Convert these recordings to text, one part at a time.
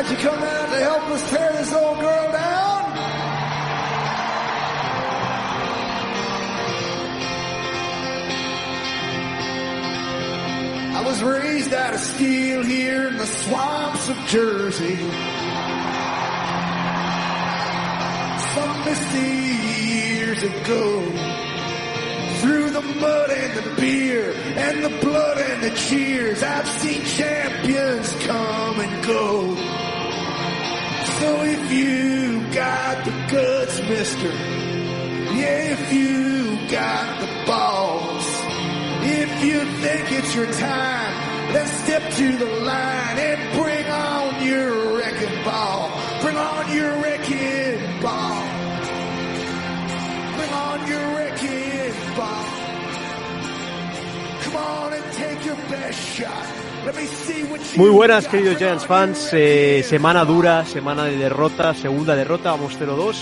Why'd you come out to help us tear this old girl down? I was raised out of steel here in the swamps of Jersey. Some misty years ago. Through the mud and the beer and the blood and the cheers, I've seen champions come and go. So if you got the guts, mister, yeah, if you got the balls, if you think it's your time, then step to the line and bring on your wrecking ball. Bring on your wrecking ball. Bring on your wrecking ball. Come on and take your best shot. Muy buenas, queridos Giants fans. Eh, semana dura, semana de derrota, segunda derrota, vamos 0-2.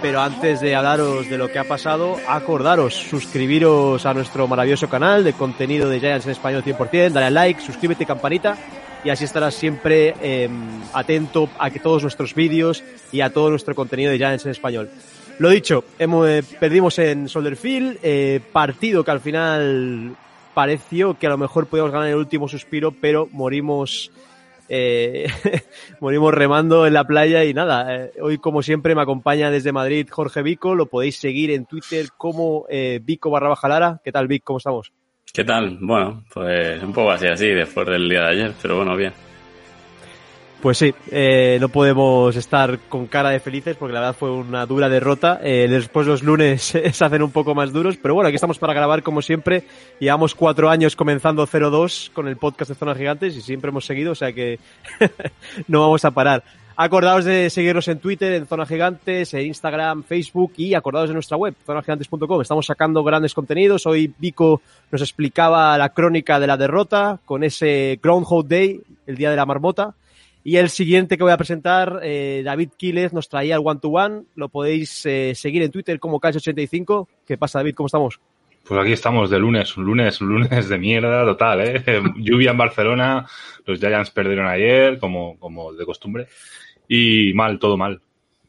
Pero antes de hablaros de lo que ha pasado, acordaros, suscribiros a nuestro maravilloso canal de contenido de Giants en español 100%, dale al like, suscríbete, campanita, y así estarás siempre eh, atento a que todos nuestros vídeos y a todo nuestro contenido de Giants en español. Lo dicho, hemos, eh, perdimos en Soldier Field, eh, partido que al final pareció que a lo mejor podíamos ganar el último suspiro, pero morimos eh, morimos remando en la playa y nada, eh, hoy como siempre me acompaña desde Madrid Jorge Vico, lo podéis seguir en Twitter como eh, Vico barra baja Lara. ¿Qué tal Vic? ¿Cómo estamos? ¿Qué tal? Bueno, pues un poco así, así, después del día de ayer, pero bueno, bien. Pues sí, eh, no podemos estar con cara de felices porque la verdad fue una dura derrota. Eh, después los lunes se hacen un poco más duros, pero bueno, aquí estamos para grabar como siempre. Llevamos cuatro años comenzando 0-2 con el podcast de Zonas Gigantes y siempre hemos seguido, o sea que no vamos a parar. Acordaos de seguirnos en Twitter, en Zona Gigantes, en Instagram, Facebook y acordaos de nuestra web, zonagigantes.com. Estamos sacando grandes contenidos. Hoy Vico nos explicaba la crónica de la derrota con ese Groundhog Day, el día de la marmota. Y el siguiente que voy a presentar, eh, David Quiles, nos traía el One to One. Lo podéis eh, seguir en Twitter como Cash85. ¿Qué pasa, David? ¿Cómo estamos? Pues aquí estamos de lunes, un lunes, un lunes de mierda total, ¿eh? Lluvia en Barcelona, los Giants perdieron ayer, como, como de costumbre, y mal, todo mal.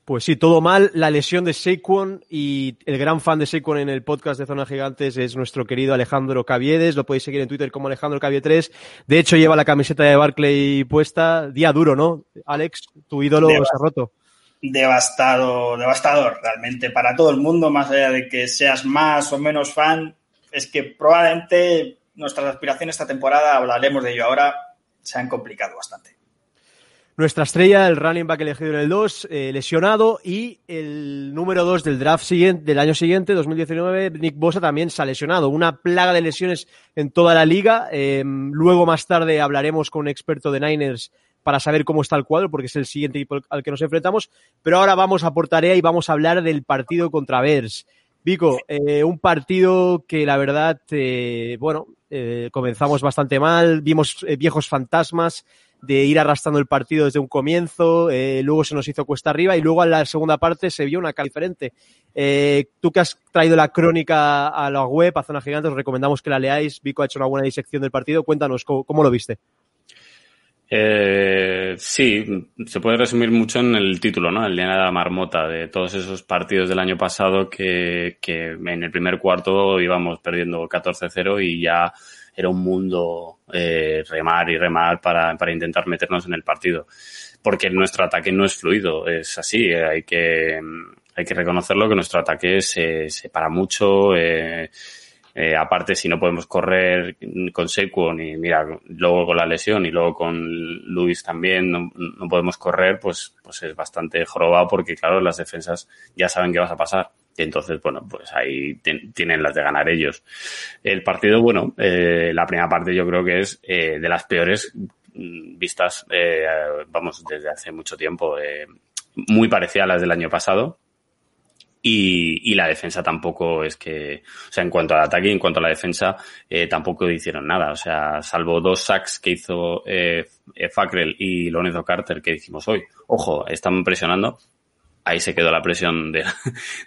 Pues sí, todo mal. La lesión de Saquon y el gran fan de Saquon en el podcast de Zona Gigantes es nuestro querido Alejandro Caviedes. Lo podéis seguir en Twitter como Alejandro Cavie 3. De hecho, lleva la camiseta de Barclay puesta. Día duro, ¿no? Alex, tu ídolo se ha roto. devastado, devastador realmente para todo el mundo, más allá de que seas más o menos fan, es que probablemente nuestras aspiraciones esta temporada, hablaremos de ello ahora, se han complicado bastante. Nuestra estrella, el running back elegido en el 2, eh, lesionado, y el número 2 del draft siguiente, del año siguiente, 2019, Nick Bosa también se ha lesionado. Una plaga de lesiones en toda la liga. Eh, luego, más tarde, hablaremos con un experto de Niners para saber cómo está el cuadro, porque es el siguiente equipo al que nos enfrentamos. Pero ahora vamos a por tarea y vamos a hablar del partido contra Bears. Vico, eh, un partido que la verdad, eh, bueno, comenzamos bastante mal, vimos viejos fantasmas de ir arrastrando el partido desde un comienzo, eh, luego se nos hizo cuesta arriba y luego en la segunda parte se vio una cara diferente. Eh, tú que has traído la crónica a la web, a Zona Gigante, os recomendamos que la leáis. Vico ha hecho una buena disección del partido. Cuéntanos, ¿cómo, lo viste? Eh, sí, se puede resumir mucho en el título, ¿no? El día de la marmota, de todos esos partidos del año pasado que, que en el primer cuarto íbamos perdiendo 14-0 y ya era un mundo eh, remar y remar para, para intentar meternos en el partido. Porque nuestro ataque no es fluido, es así, eh, hay que, hay que reconocerlo que nuestro ataque se, se para mucho, eh, eh, aparte, si no podemos correr con Saquon y mira, luego con la lesión y luego con Luis también no, no podemos correr, pues, pues es bastante jorobado porque, claro, las defensas ya saben qué vas a pasar. Entonces, bueno, pues ahí tienen las de ganar ellos. El partido, bueno, eh, la primera parte yo creo que es eh, de las peores vistas, eh, vamos, desde hace mucho tiempo, eh, muy parecida a las del año pasado. Y, y, la defensa tampoco es que, o sea, en cuanto al ataque y en cuanto a la defensa, eh, tampoco hicieron nada. O sea, salvo dos sacks que hizo eh, Fackrell y Lorenzo Carter que hicimos hoy. Ojo, están presionando. Ahí se quedó la presión de,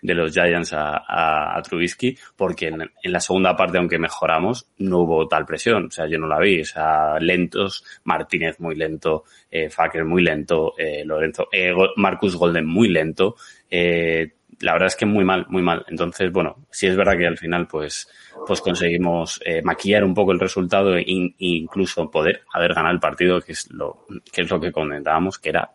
los Giants a, a, Trubisky, porque en, en, la segunda parte, aunque mejoramos, no hubo tal presión. O sea, yo no la vi. O sea, lentos, Martínez muy lento, eh, Facker muy lento, eh, Lorenzo, eh, Marcus Golden muy lento. Eh, la verdad es que muy mal, muy mal. Entonces, bueno, sí es verdad que al final, pues, pues conseguimos eh, maquillar un poco el resultado e incluso poder haber ganado el partido, que es lo que es lo que comentábamos, que era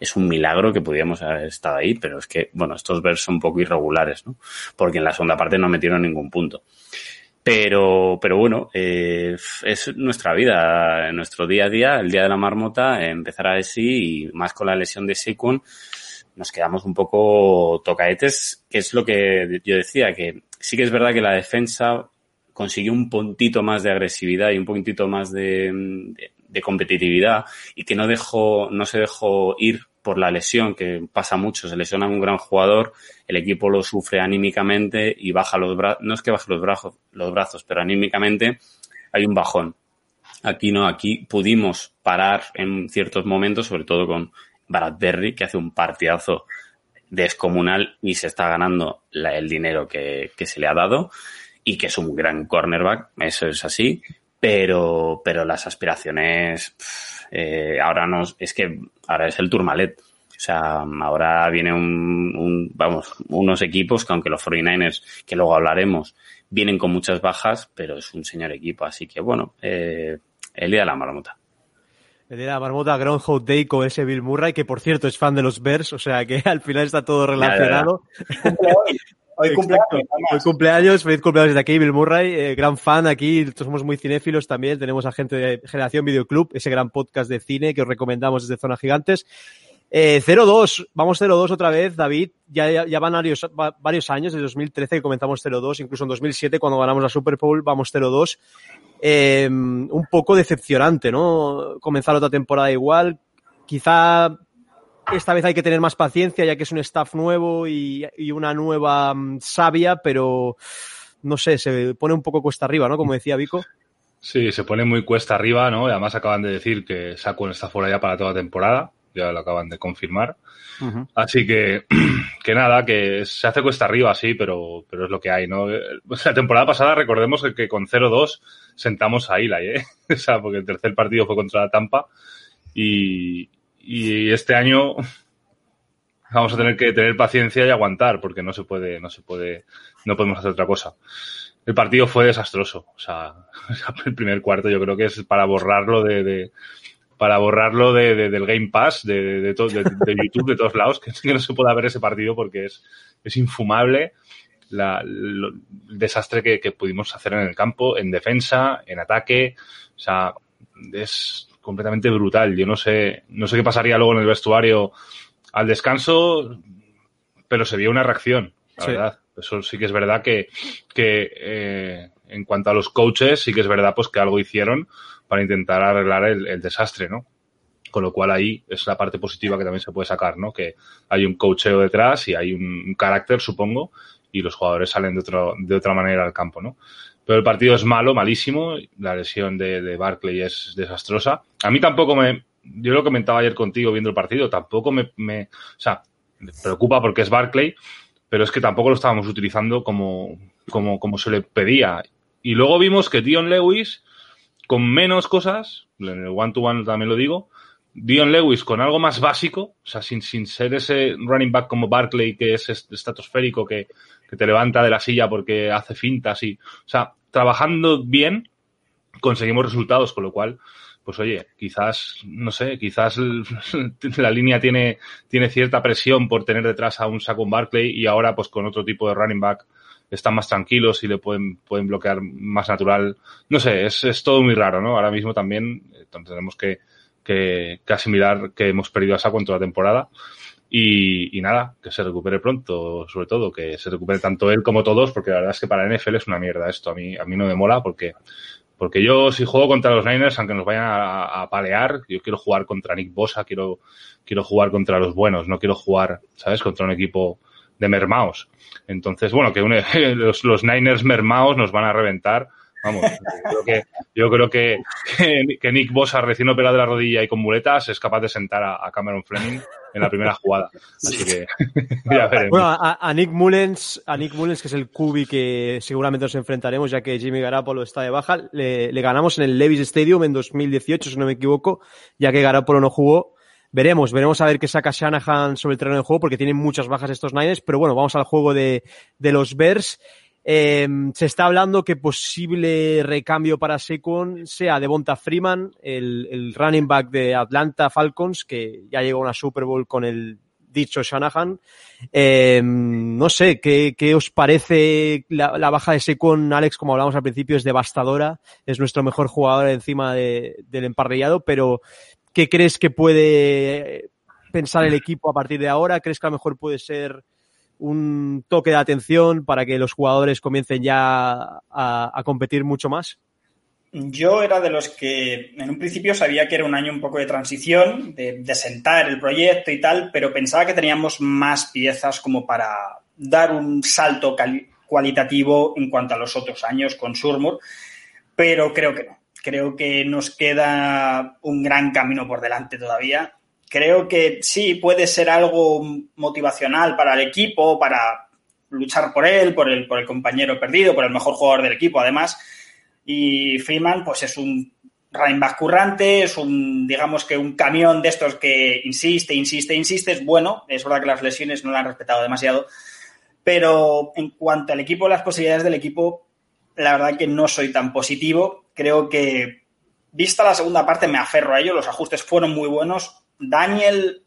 es un milagro que pudiéramos haber estado ahí, pero es que, bueno, estos vers son un poco irregulares, ¿no? Porque en la segunda parte no metieron ningún punto. Pero, pero bueno, eh, es nuestra vida, nuestro día a día, el día de la marmota, empezar así y más con la lesión de Sequon, nos quedamos un poco tocaetes, que es lo que yo decía, que sí que es verdad que la defensa consiguió un puntito más de agresividad y un poquitito más de, de competitividad y que no dejó, no se dejó ir por la lesión, que pasa mucho, se lesiona un gran jugador, el equipo lo sufre anímicamente y baja los brazos, no es que baje los brazos, los brazos, pero anímicamente hay un bajón. Aquí no, aquí pudimos parar en ciertos momentos, sobre todo con Bradbury, que hace un partidazo descomunal y se está ganando la, el dinero que, que se le ha dado y que es un gran cornerback, eso es así, pero, pero las aspiraciones, eh, ahora no, es que ahora es el Tourmalet. O sea, ahora viene un, un, vamos, unos equipos que aunque los 49ers, que luego hablaremos, vienen con muchas bajas, pero es un señor equipo. Así que bueno, eh, el día de la marmota. El día de la marmota, Groundhog Day con ese Bill Murray, que por cierto es fan de los Bears, o sea que al final está todo relacionado. Ya, ya, ya. Hoy cumpleaños, Hoy cumpleaños, feliz cumpleaños desde aquí, Bill Murray, eh, gran fan aquí, somos muy cinéfilos también, tenemos a gente de Generación Videoclub, ese gran podcast de cine que os recomendamos desde Zona Gigantes. Eh, 0-2, vamos 0-2 otra vez, David, ya, ya, van varios, varios, años, desde 2013 que comenzamos 0-2, incluso en 2007 cuando ganamos la Super Bowl vamos 0-2. Eh, un poco decepcionante, ¿no? Comenzar otra temporada igual, quizá esta vez hay que tener más paciencia ya que es un staff nuevo y, y una nueva um, sabia, pero no sé, se pone un poco cuesta arriba, ¿no? Como decía Vico. Sí, se pone muy cuesta arriba, ¿no? Además acaban de decir que Saquon está fuera ya para toda temporada, ya lo acaban de confirmar. Uh -huh. Así que, que nada, que se hace cuesta arriba, sí, pero, pero es lo que hay, ¿no? La temporada pasada, recordemos que, que con 0-2 sentamos a Eli, ¿eh? O sea, porque el tercer partido fue contra la Tampa y, y este año vamos a tener que tener paciencia y aguantar porque no se puede, no se puede, no podemos hacer otra cosa. El partido fue desastroso, o sea, el primer cuarto yo creo que es para borrarlo de, para borrarlo de, de, del Game Pass, de, de, YouTube, de todos lados, que, no se pueda ver ese partido porque es, es infumable la, el desastre que pudimos hacer en el campo, en defensa, en ataque, o sea, es, completamente brutal. Yo no sé, no sé qué pasaría luego en el vestuario al descanso, pero se vio una reacción, la sí. verdad. Eso sí que es verdad que, que eh, en cuanto a los coaches, sí que es verdad pues que algo hicieron para intentar arreglar el, el desastre, ¿no? Con lo cual ahí es la parte positiva que también se puede sacar, ¿no? Que hay un coacheo detrás y hay un, un carácter, supongo, y los jugadores salen de, otro, de otra manera al campo, ¿no? Pero el partido es malo, malísimo. La lesión de, de Barclay es desastrosa. A mí tampoco me. Yo lo comentaba ayer contigo viendo el partido, tampoco me. me o sea, me preocupa porque es Barclay, pero es que tampoco lo estábamos utilizando como, como, como se le pedía. Y luego vimos que Dion Lewis, con menos cosas, en el one-to-one -one también lo digo, Dion Lewis con algo más básico, o sea, sin, sin ser ese running back como Barclay que es estratosférico, que, que te levanta de la silla porque hace fintas y, o sea, trabajando bien, conseguimos resultados, con lo cual, pues oye, quizás, no sé, quizás la línea tiene, tiene cierta presión por tener detrás a un Saquon Barkley y ahora pues con otro tipo de running back están más tranquilos y le pueden, pueden bloquear más natural. No sé, es, es todo muy raro, ¿no? Ahora mismo también tenemos que, que, que asimilar que hemos perdido a Saquon toda la temporada. Y, nada, que se recupere pronto, sobre todo, que se recupere tanto él como todos, porque la verdad es que para NFL es una mierda esto. A mí, a mí no me mola porque, porque yo si juego contra los Niners, aunque nos vayan a, a palear, yo quiero jugar contra Nick Bosa, quiero, quiero jugar contra los buenos, no quiero jugar, ¿sabes?, contra un equipo de mermaos. Entonces, bueno, que une, los, los Niners mermaos nos van a reventar. Vamos, yo creo que, yo creo que, que, Nick Bosa, recién operado de la rodilla y con muletas, es capaz de sentar a Cameron Fleming en la primera jugada. Así que Bueno, a, Nick Mullens, a Nick Mullens, que es el cubi que seguramente nos enfrentaremos, ya que Jimmy Garapolo está de baja, le, ganamos en el Levis Stadium en 2018, si no me equivoco, ya que Garapolo no jugó. Veremos, veremos a ver qué saca Shanahan sobre el terreno de juego, porque tienen muchas bajas estos Niners, pero bueno, vamos al juego de, de los Bears. Em, se está hablando que posible recambio para Secon sea Devonta Freeman, el, running back de Atlanta Falcons, que ya llegó a una Super Bowl con el dicho Shanahan. Em, no sé, ¿qué, os parece la, baja de Secon? Alex, como hablamos al principio, es devastadora. Es nuestro mejor jugador encima del emparrillado, pero ¿qué crees que puede pensar el equipo a partir de ahora? ¿Crees que a lo mejor puede ser un toque de atención para que los jugadores comiencen ya a, competir mucho más? Yo era de los que en un principio sabía que era un año un poco de transición, de, sentar el proyecto y tal, pero pensaba que teníamos más piezas como para dar un salto cualitativo en cuanto a los otros años con Surmur, pero creo que no. Creo que nos queda un gran camino por delante todavía creo que sí puede ser algo motivacional para el equipo, para luchar por él, por el, por el compañero perdido, por el mejor jugador del equipo, además. Y Freeman, pues es un running currante, es un, digamos que un camión de estos que insiste, insiste, insiste. Es bueno, es verdad que las lesiones no lo han respetado demasiado. Pero en cuanto al equipo, las posibilidades del equipo, la verdad que no soy tan positivo. Creo que, vista la segunda parte, me aferro a ello. Los ajustes fueron muy buenos Daniel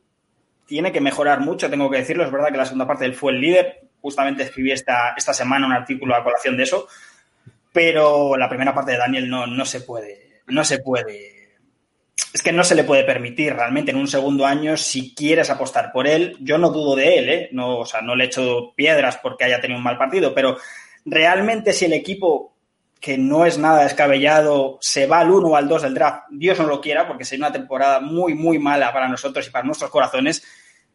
tiene que mejorar mucho, tengo que decirlo. Es verdad que la segunda parte él fue el líder. Justamente escribí esta, esta semana un artículo a colación de eso. Pero la primera parte de Daniel no, no se puede. No se puede. Es que no se le puede permitir realmente en un segundo año si quieres apostar por él. Yo no dudo de él, ¿eh? No, o sea, no le echo piedras porque haya tenido un mal partido, pero realmente si el equipo que no es nada descabellado, se va al 1 o al 2 del draft, Dios no lo quiera, porque sería una temporada muy, muy mala para nosotros y para nuestros corazones,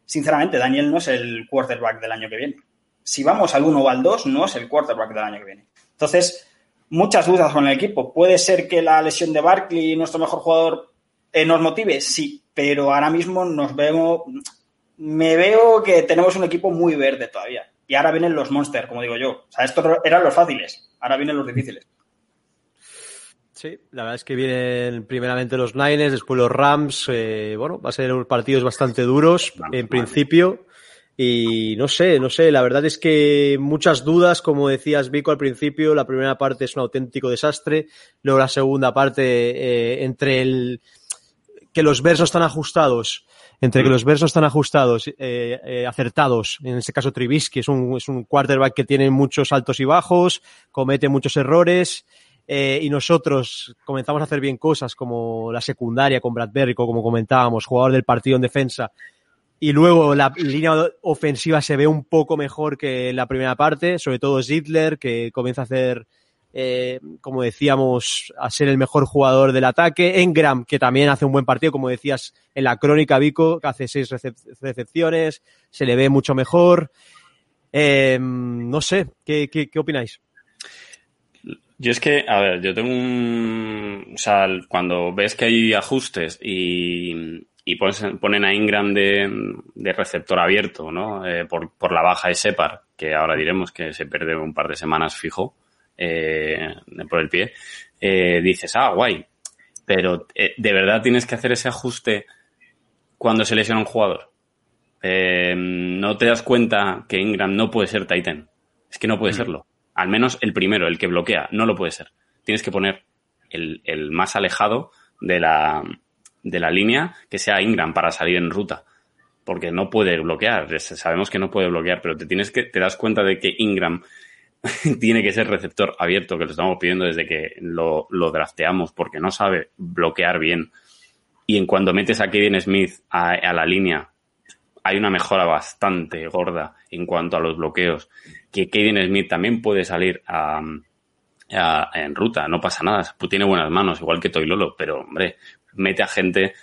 sinceramente, Daniel no es el quarterback del año que viene. Si vamos al 1 o al 2, no es el quarterback del año que viene. Entonces, muchas dudas con el equipo. ¿Puede ser que la lesión de Barkley, nuestro mejor jugador, eh, nos motive? Sí, pero ahora mismo nos vemos, me veo que tenemos un equipo muy verde todavía. Y ahora vienen los monsters, como digo yo. O sea, estos eran los fáciles, ahora vienen los difíciles. Sí, la verdad es que vienen primeramente los Niners, después los Rams. Eh, bueno, va a ser unos partidos bastante duros en principio. Y no sé, no sé, la verdad es que muchas dudas, como decías Vico al principio, la primera parte es un auténtico desastre, luego la segunda parte eh, entre el que los versos están ajustados, entre que mm. los versos están ajustados, eh, acertados, en este caso Trubisky es un, es un quarterback que tiene muchos altos y bajos, comete muchos errores, eh, y nosotros comenzamos a hacer bien cosas como la secundaria con Bradbury, como comentábamos, jugador del partido en defensa, y luego la línea ofensiva se ve un poco mejor que en la primera parte, sobre todo Zidler, que comienza a hacer, eh, como decíamos, a ser el mejor jugador del ataque. Engram, que también hace un buen partido, como decías en la crónica, Vico, que hace seis recepciones, se le ve mucho mejor. Eh, no sé, ¿qué, qué, qué opináis? Yo es que, a ver, yo tengo un. O sea, cuando ves que hay ajustes y, y ponen a Ingram de, de receptor abierto, ¿no? Eh, por, por, la baja de Separ, que ahora diremos que se pierde un par de semanas fijo eh, por el pie, eh, dices, ah, guay. Pero eh, de verdad tienes que hacer ese ajuste cuando se lesiona un jugador. Eh, no te das cuenta que Ingram no puede ser Titan. Es que no puede mm. serlo. Al menos el primero, el que bloquea, no lo puede ser. Tienes que poner el, más alejado de la, línea que sea Ingram para salir en ruta. Porque no puede bloquear. Sabemos que no puede bloquear, pero te tienes que, te das cuenta de que Ingram tiene que ser receptor abierto, que lo estamos pidiendo desde que lo, lo drafteamos, porque no sabe bloquear bien. Y en cuando metes a Kevin Smith a, a la línea, hay una mejora bastante gorda en cuanto a los bloqueos que Kevin Smith también puede salir en ruta, no pasa nada, tiene buenas manos, igual que Toilolo, pero hombre, mete a gente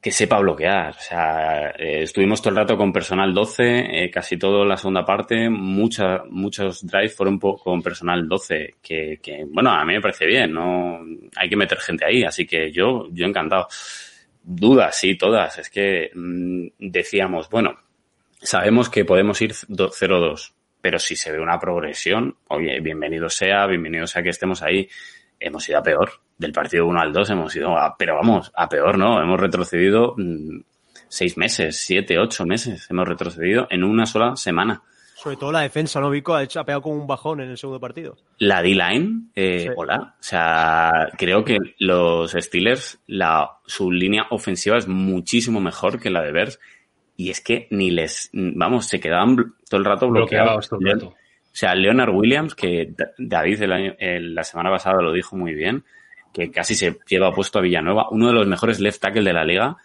que sepa bloquear. O sea, eh, estuvimos todo el rato con personal 12, eh, casi todo la segunda parte, mucha, muchos drives fueron con personal 12, que, que, bueno, a mí me parece bien, no hay que meter gente ahí, así que yo, yo encantado. dudas, sí, todas. Es que mm, decíamos, bueno, sabemos que podemos ir 0-2, pero si se ve una progresión, oye, bienvenido sea, bienvenido sea que estemos ahí. Hemos ido a peor. Del partido 1 al 2 hemos ido a, pero vamos, a peor, ¿no? Hemos retrocedido mm, seis meses, siete, ocho meses. Hemos retrocedido en una sola semana. Sobre todo la defensa, ¿no, Vico? Ha, hecho, ha pegado con un bajón en el segundo partido. La D-line, eh, hola. O sea, creo que los Steelers, la, su línea ofensiva es muchísimo mejor que la de Bears. Y es que ni les, vamos, se quedaban todo el rato bloqueados. Todo el rato. O sea, Leonard Williams, que David el año, la semana pasada lo dijo muy bien, que casi se lleva puesto a Villanueva, uno de los mejores left tackle de la liga,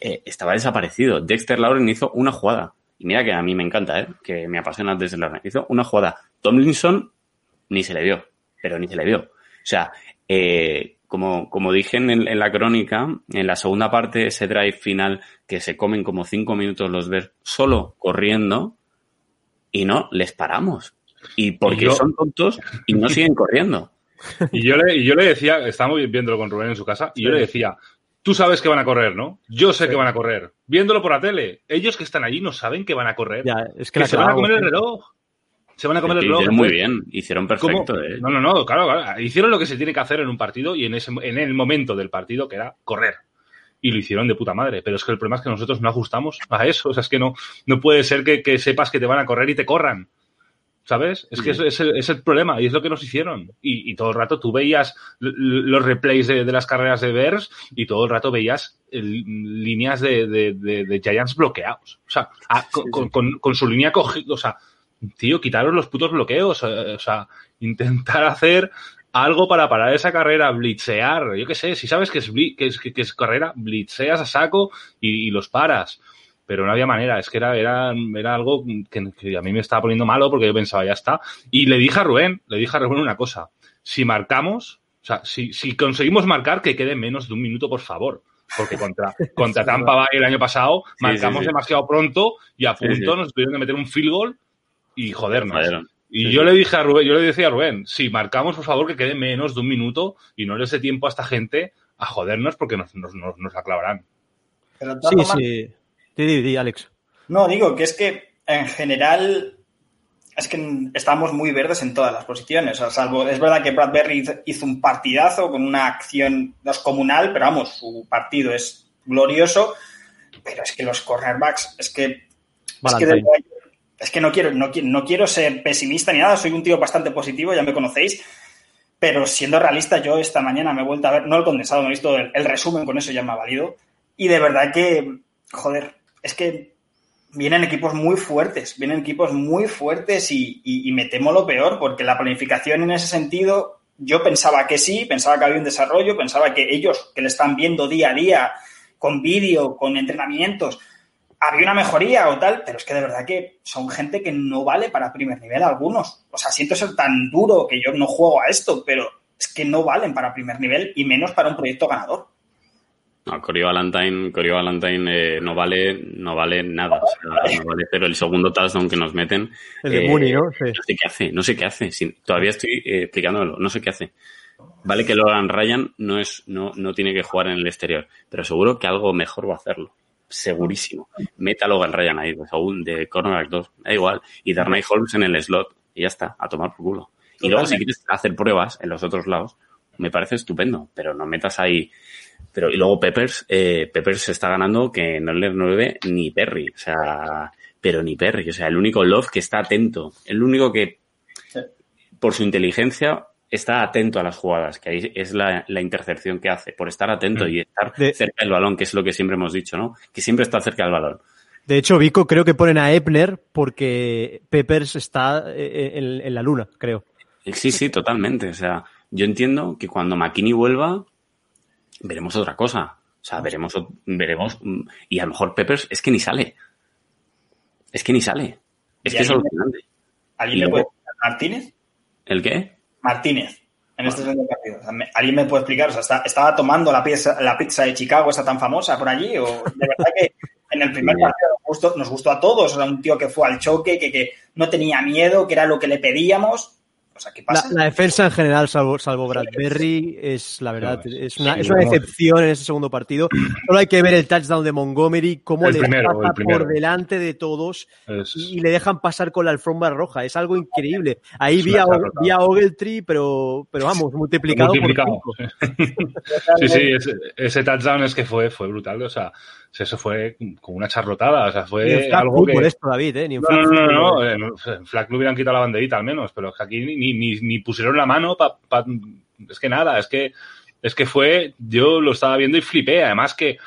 eh, estaba desaparecido. Dexter Lauren hizo una jugada y mira que a mí me encanta, ¿eh? que me apasiona desde la Hizo una jugada. Tomlinson ni se le vio, pero ni se le vio. O sea, eh, como, como dije en, la crónica, en la segunda parte, ese drive final que se comen como cinco minutos los ver solo corriendo y no les paramos. Y porque son tontos y no siguen corriendo. Y yo le, yo le decía, estábamos viéndolo con Rubén en su casa, y yo le decía, Tú sabes que van a correr, ¿no? Yo sé que van a correr. Viéndolo por la tele. Ellos que están allí no saben que van a correr. es que, se van a comer el reloj. Se van a comer el reloj. Hicieron muy bien, hicieron perfecto. Eh. No, no, no, claro, Hicieron lo que se tiene que hacer en un partido y en, ese, en el momento del partido que era correr. Y lo hicieron de puta madre. Pero es que el problema es que nosotros no ajustamos a eso. O sea, es que no, no puede ser que, que sepas que te van a correr y te corran. ¿Sabes? Es que es, es, el, es, el, problema y es lo que nos hicieron. Y, y todo el rato tú veías los replays de, de, las carreras de Bears y todo el rato veías el, líneas de, de, Giants bloqueados. O sea, a, sí, con. Con, con, su línea cogida. O sea, tío, quitaron los putos bloqueos. Eh, o sea, intentar hacer algo para parar esa carrera, blitzear. Yo qué sé, si sabes que es, que es, que es carrera, blitzeas a saco y, y los paras pero no había manera, es que era, era, era algo que, que, a mí me estaba poniendo malo porque yo pensaba, ya está. Y le dije a Rubén, le dije a Rubén una cosa, si marcamos, o sea, si, si conseguimos marcar, que quede menos de un minuto, por favor. Porque contra, contra Tampa Bay el año pasado marcamos sí, sí, demasiado pronto y a punto nos tuvieron que meter un field goal y jodernos. Joder. Y yo le dije a Rubén, yo le decía a Rubén, si marcamos, por favor, que quede menos de un minuto y no les dé tiempo a esta gente a jodernos porque nos, nos, nos, nos aclavarán. Pero sí, sí. Di, di, Alex. No, digo que es que en general es que estamos muy verdes en todas las posiciones. O sea, salvo, es verdad que Bradbury hizo un partidazo con una acción descomunal, pero vamos, su partido es glorioso. Pero es que los cornerbacks, es que. Es que, es que, no, quiero, no, no quiero ser pesimista ni nada, soy un tío bastante positivo, ya me conocéis. Pero siendo realista, yo esta mañana me he vuelto a ver, no el condensado, me he visto el, resumen, con eso ya me ha valido. Y de verdad que, joder, es que vienen equipos muy fuertes, vienen equipos muy fuertes y, y, y, me temo lo peor, porque la planificación en ese sentido, yo pensaba que sí, pensaba que había un desarrollo, pensaba que ellos que le están viendo día a día, con vídeo, con entrenamientos, había una mejoría o tal, pero es que de verdad que son gente que no vale para primer nivel algunos. O sea, siento ser tan duro que yo no juego a esto, pero es que no valen para primer nivel y menos para un proyecto ganador. No, Corio Valentine, Corio Valentine eh, no vale, no vale nada. O sea, no vale, pero el segundo touchdown que nos meten. El de eh, Mooney, ¿no? Sí. No sé qué hace, no sé qué hace. Todavía estoy eh, explicándolo, no sé qué hace. Vale que Logan Ryan no es, no, no tiene que jugar en el exterior, pero seguro que algo mejor va a hacerlo. Segurísimo. Meta a Logan Ryan ahí, pues, aún de cornerback 2, da igual. Y Darnay Holmes en el slot, y ya está, a tomar por culo. Y luego, si quieres hacer pruebas en los otros lados, me parece estupendo, pero no metas ahí pero y luego Peppers, eh, Peppers se está ganando que no le 9 ni Perry, o sea, pero ni Perry, o sea, el único Love que está atento, el único que por su inteligencia está atento a las jugadas, que ahí es la, la intercepción que hace, por estar atento mm. y estar de... cerca del balón, que es lo que siempre hemos dicho, ¿no? Que siempre está cerca del balón. De hecho, Vico, creo que ponen a Epner porque Peppers está eh, en, en la luna, creo. Sí, sí, totalmente. O sea, yo entiendo que cuando McKinney vuelva, veremos otra cosa. O sea, veremos, veremos, y a lo mejor Peppers es que ni sale. Es que ni sale. Es que es alucinante. ¿Alguien me puede? ¿Martínez? ¿El qué? Martínez, en este segundo partido. ¿Alguien me puede explicar? O sea, está, ¿estaba tomando la pizza, la pizza de Chicago, esa tan famosa por allí? ¿O de verdad que en el primer partido nos gustó, nos gustó a todos? O sea, un tío que fue al choque, que, que no tenía miedo, que era lo que le pedíamos. O sea, ¿qué pasa? La, la defensa en general, salvo, salvo Bradbury, es la verdad, es una, es una decepción en ese segundo partido. Solo hay que ver el touchdown de Montgomery, cómo El le primero, pasa por delante de todos Es- y le dejan pasar con la alfombra roja. Es algo increíble. Ahí vi a, vi a Ogletree, pero, pero vamos, multiplicado, multiplicado. por cinco. Sí, sí, ese, ese touchdown es que fue, fue brutal. O sea, eso fue como una charlotada. O sea, en fue algo que. esto, David, ¿eh? Ni en No, flag no, no, no, no, En Flag le hubieran quitado la banderita al menos, pero es que aquí ni, ni, ni pusieron la mano pa, pa- es que nada, es que es que fue, yo lo estaba viendo y flipé, además que,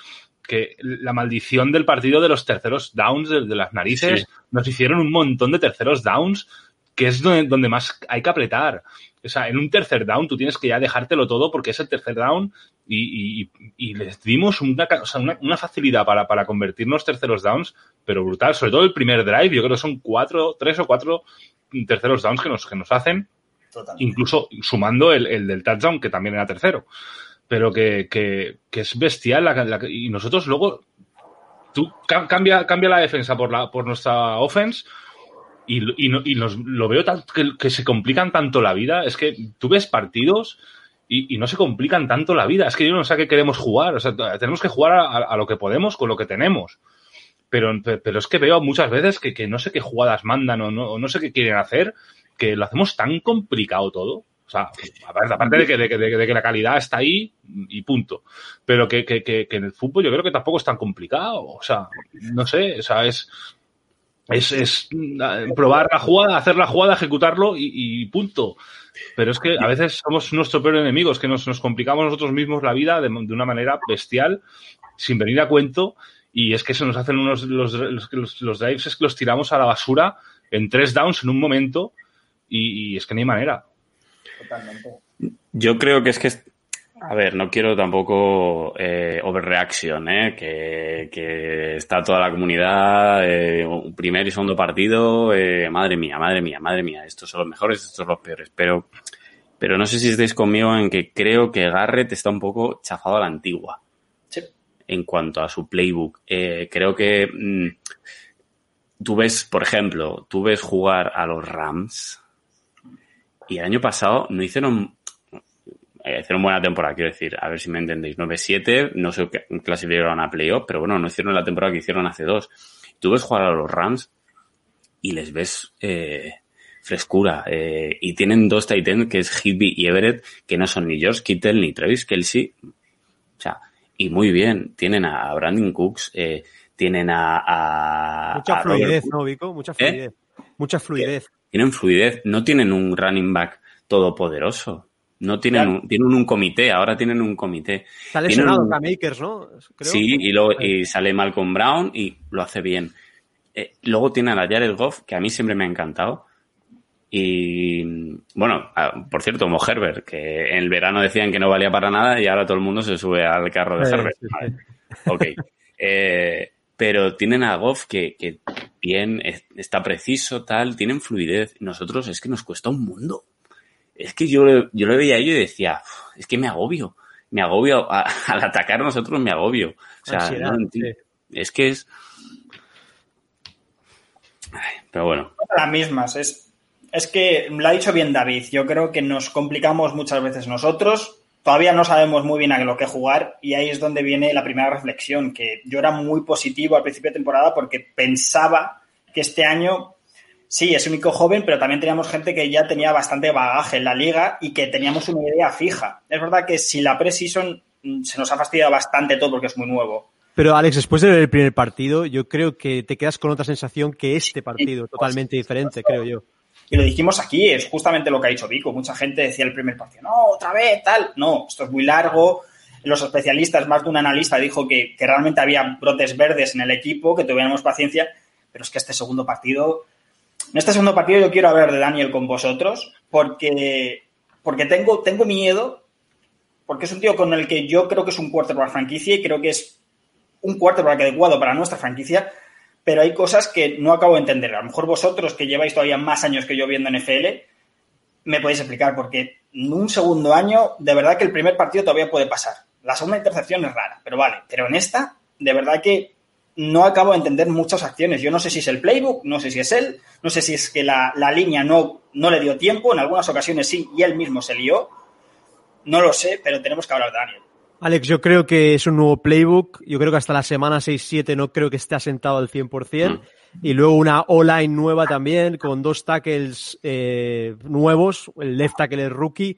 que la maldición del partido de los terceros downs de, de las narices, Sí. nos hicieron un montón de terceros downs, que es donde, donde más hay que apretar. O sea, en un tercer down tú tienes que ya dejártelo todo porque es el tercer down y, y- y les dimos una, ca- o sea, una, una facilidad para, para convertirnos terceros downs, pero brutal. Sobre todo el primer drive, yo creo que son cuatro, tres o cuatro terceros downs que nos, que nos hacen, Totalmente. incluso sumando el, el del touchdown, que también era tercero. Pero que, que, que es bestial la- la- y nosotros luego tú ca- cambia, cambia la defensa por, la, por nuestra offense y, y, no- y nos, lo veo que, que se complican tanto la vida. Es que tú ves partidos y, y no se complican tanto la vida. Es que yo no sé a qué queremos jugar. O sea, tenemos que jugar a, a lo que podemos con lo que tenemos. Pero, pero es que veo muchas veces que, que no sé qué jugadas mandan o no, o no sé qué quieren hacer, que lo hacemos tan complicado todo. O sea, aparte, de, que, de, que, de que la calidad está ahí y punto. Pero que, que en el fútbol yo creo que tampoco es tan complicado. O sea, no sé, o sea, es, es, es mm, probar la jugada, hacer la jugada, ejecutarlo y, y punto. Pero es que a veces somos nuestro peor enemigo, es que nos, nos complicamos nosotros mismos la vida de, de una manera bestial, sin venir a cuento, y es que se nos hacen unos los, los, los, los drives, es que los tiramos a la basura en tres downs en un momento, y, y es que no hay manera. Totalmente. Yo creo que es que, a ver, no quiero tampoco eh, overreaction, ¿eh? Que, que está toda la comunidad, eh, un primer y segundo partido, eh, madre mía, madre mía, madre mía, estos son los mejores, estos son los peores, pero, pero no sé si estáis conmigo en que creo que Garrett está un poco chafado a la antigua Sí. en cuanto a su playbook. Eh, creo que mm, tú ves, por ejemplo, tú ves jugar a los Rams y el año pasado no hicieron, eh, hicieron buena temporada, quiero decir, a ver si me entendéis, 9-7, no sé qué clasificaron a playoff, pero bueno, no hicieron la temporada que hicieron hace dos. Tú ves jugar a los Rams y les ves eh, frescura. eh, y tienen dos Titans, que es Higby y Everett, que no son ni George Kittle ni Travis Kelsey. O sea, y muy bien. Tienen a Brandon Cooks, eh, tienen a, a- Mucha a fluidez. ¿no, Vico? Mucha ¿Eh? fluidez. Mucha fluidez. Tienen fluidez, no tienen un running back todopoderoso. No tienen un, tienen un comité, ahora tienen un comité. Está Tienen lesionado un- K-Makers, ¿no? Creo. Sí, y luego y sale Malcolm Brown y lo hace bien. Eh, luego tienen a Jared Goff, que a mí siempre me ha encantado. Y bueno, ah, por cierto, como Herbert, que en el verano decían que no valía para nada y ahora todo el mundo se sube al carro de Herbert. sí, sí. Vale. Ok. Eh, pero tienen a Goff que, que bien, es- está preciso, tal, tienen fluidez. Nosotros es que nos cuesta un mundo. Es que yo, yo lo veía a ello y decía, "Uf, es que me agobio. Me agobio. a- al atacar a nosotros me agobio. O sea, Ansiedad, no es que es... Ay, pero bueno, Las mismas. Es, es que lo ha dicho bien David. Yo creo que nos complicamos muchas veces nosotros. Todavía no sabemos muy bien a lo que jugar y ahí es donde viene la primera reflexión, que yo era muy positivo al principio de temporada porque pensaba que este año, sí, es único joven, pero también teníamos gente que ya tenía bastante bagaje en la liga y que teníamos una idea fija. Es verdad que si la preseason mm, se nos ha fastidiado bastante todo porque es muy nuevo. Pero Alex, después de ver el primer partido, yo creo que te quedas con otra sensación que este partido, totalmente diferente, creo yo. Y lo dijimos aquí, es justamente lo que ha dicho Vico. Mucha gente decía el primer partido, no, otra vez, tal. No, esto es muy largo. Los especialistas, más de un analista, dijo que, que realmente había brotes verdes en el equipo, que tuviéramos paciencia. Pero es que este segundo partido, en este segundo partido yo quiero hablar de Daniel con vosotros, porque, porque tengo, tengo miedo, porque es un tío con el que yo creo que es un quarterback franquicia y creo que es un quarterback adecuado para nuestra franquicia, pero hay cosas que no acabo de entender. A lo mejor vosotros, que lleváis todavía más años que yo viendo NFL, me podéis explicar, porque en un segundo año, de verdad que el primer partido todavía puede pasar. La segunda intercepción es rara, pero vale. Pero en esta, de verdad que no acabo de entender muchas acciones. Yo no sé si es el playbook, no sé si es él, no sé si es que la, la línea no, no le dio tiempo, en algunas ocasiones sí, y él mismo se lió. No lo sé, pero tenemos que hablar de Daniel. Alex, yo creo que es un nuevo playbook. Yo creo que hasta la semana 6-7 no creo que esté asentado al 100%. Mm. Y luego una O-line nueva también, con dos tackles eh, nuevos. El left tackle es rookie.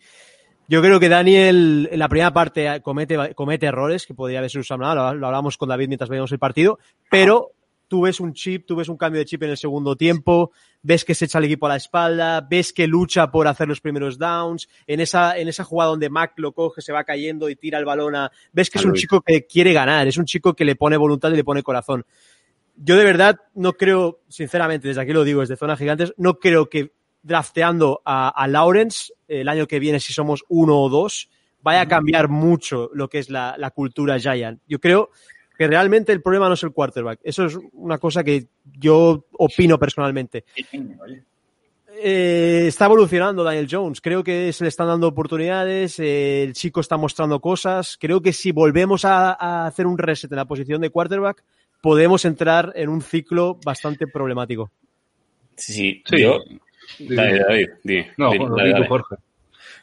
Yo creo que Daniel en la primera parte comete, comete errores que podría haberse usado nada. Lo, lo hablamos con David mientras veíamos el partido. Pero tú ves un chip, tú ves un cambio de chip en el segundo tiempo, ves que se echa el equipo a la espalda, ves que lucha por hacer los primeros downs, en esa, en esa jugada donde Mac lo coge, se va cayendo y tira el balón a... Ves que es un chico que quiere ganar, es un chico que le pone voluntad y le pone corazón. Yo de verdad no creo, sinceramente, desde aquí lo digo, desde Zona Gigantes, no creo que drafteando a, a Lawrence el año que viene, si somos uno o dos, vaya a cambiar mucho lo que es la, la cultura Giant. Yo creo que realmente el problema no es el quarterback. Eso es una cosa que yo opino personalmente. Eh, está evolucionando Daniel Jones. Creo que se le están dando oportunidades. Eh, el chico está mostrando cosas. Creo que si volvemos a, a, hacer un reset en la posición de quarterback, podemos entrar en un ciclo bastante problemático. Sí, sí. yo. Dale, David, di, no, di, bueno, dale, di tú, dale. Jorge.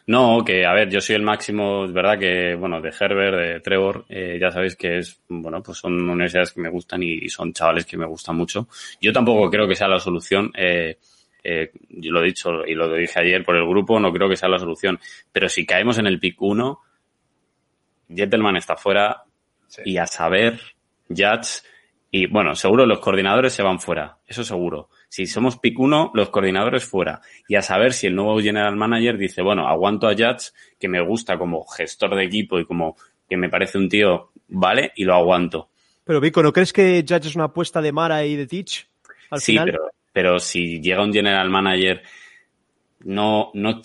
No, que a ver, yo soy el máximo, es verdad que, bueno, de Herbert, de Trevor, eh, ya sabéis que es, bueno, pues son universidades que me gustan y, y, son chavales que me gustan mucho. Yo tampoco creo que sea la solución, eh, eh, yo lo he dicho y lo dije ayer por el grupo, no creo que sea la solución. Pero si caemos en el pick 1, Gentleman está fuera sí. y a saber, Judge, y bueno, seguro los coordinadores se van fuera, eso seguro. Si somos pick 1, los coordinadores fuera. Y a saber si el nuevo general manager dice, bueno, aguanto a Judge, que me gusta como gestor de equipo y como que me parece un tío, vale, y lo aguanto. Pero Vico, ¿no crees que Judge es una apuesta de Mara y de Teach? Al sí, final? pero, pero si llega un general manager no, no,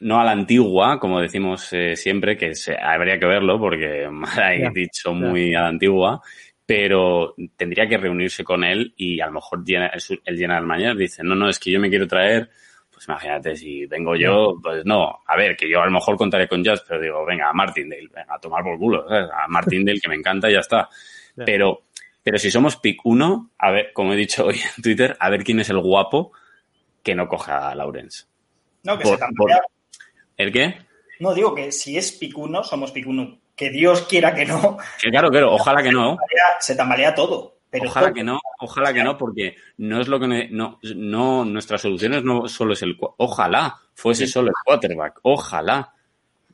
no a la antigua, como decimos eh, siempre, que se, habría que verlo porque Mara y yeah, Teach son yeah. muy a la antigua, pero tendría que reunirse con él y a lo mejor el general manager dice, no, no, es que yo me quiero traer, pues imagínate, si vengo yo, pues no, a ver, que yo a lo mejor contaré con Jazz, pero digo, venga, a Martindale, venga, a tomar por culo, ¿sabes? a Martindale que me encanta y ya está. Pero, pero si somos pick uno, a ver, como he dicho hoy en Twitter, a ver quién es el guapo que no coja a Lawrence. No, que por, se tambalear. ¿El qué? No, digo que si es pick uno, somos pick uno que Dios quiera que no. Que claro, claro, ojalá que no. Se tambalea, todo. Pero ojalá todo. que no, ojalá que no, porque no es lo que no, no nuestras soluciones no solo es el ojalá fuese solo el quarterback, ojalá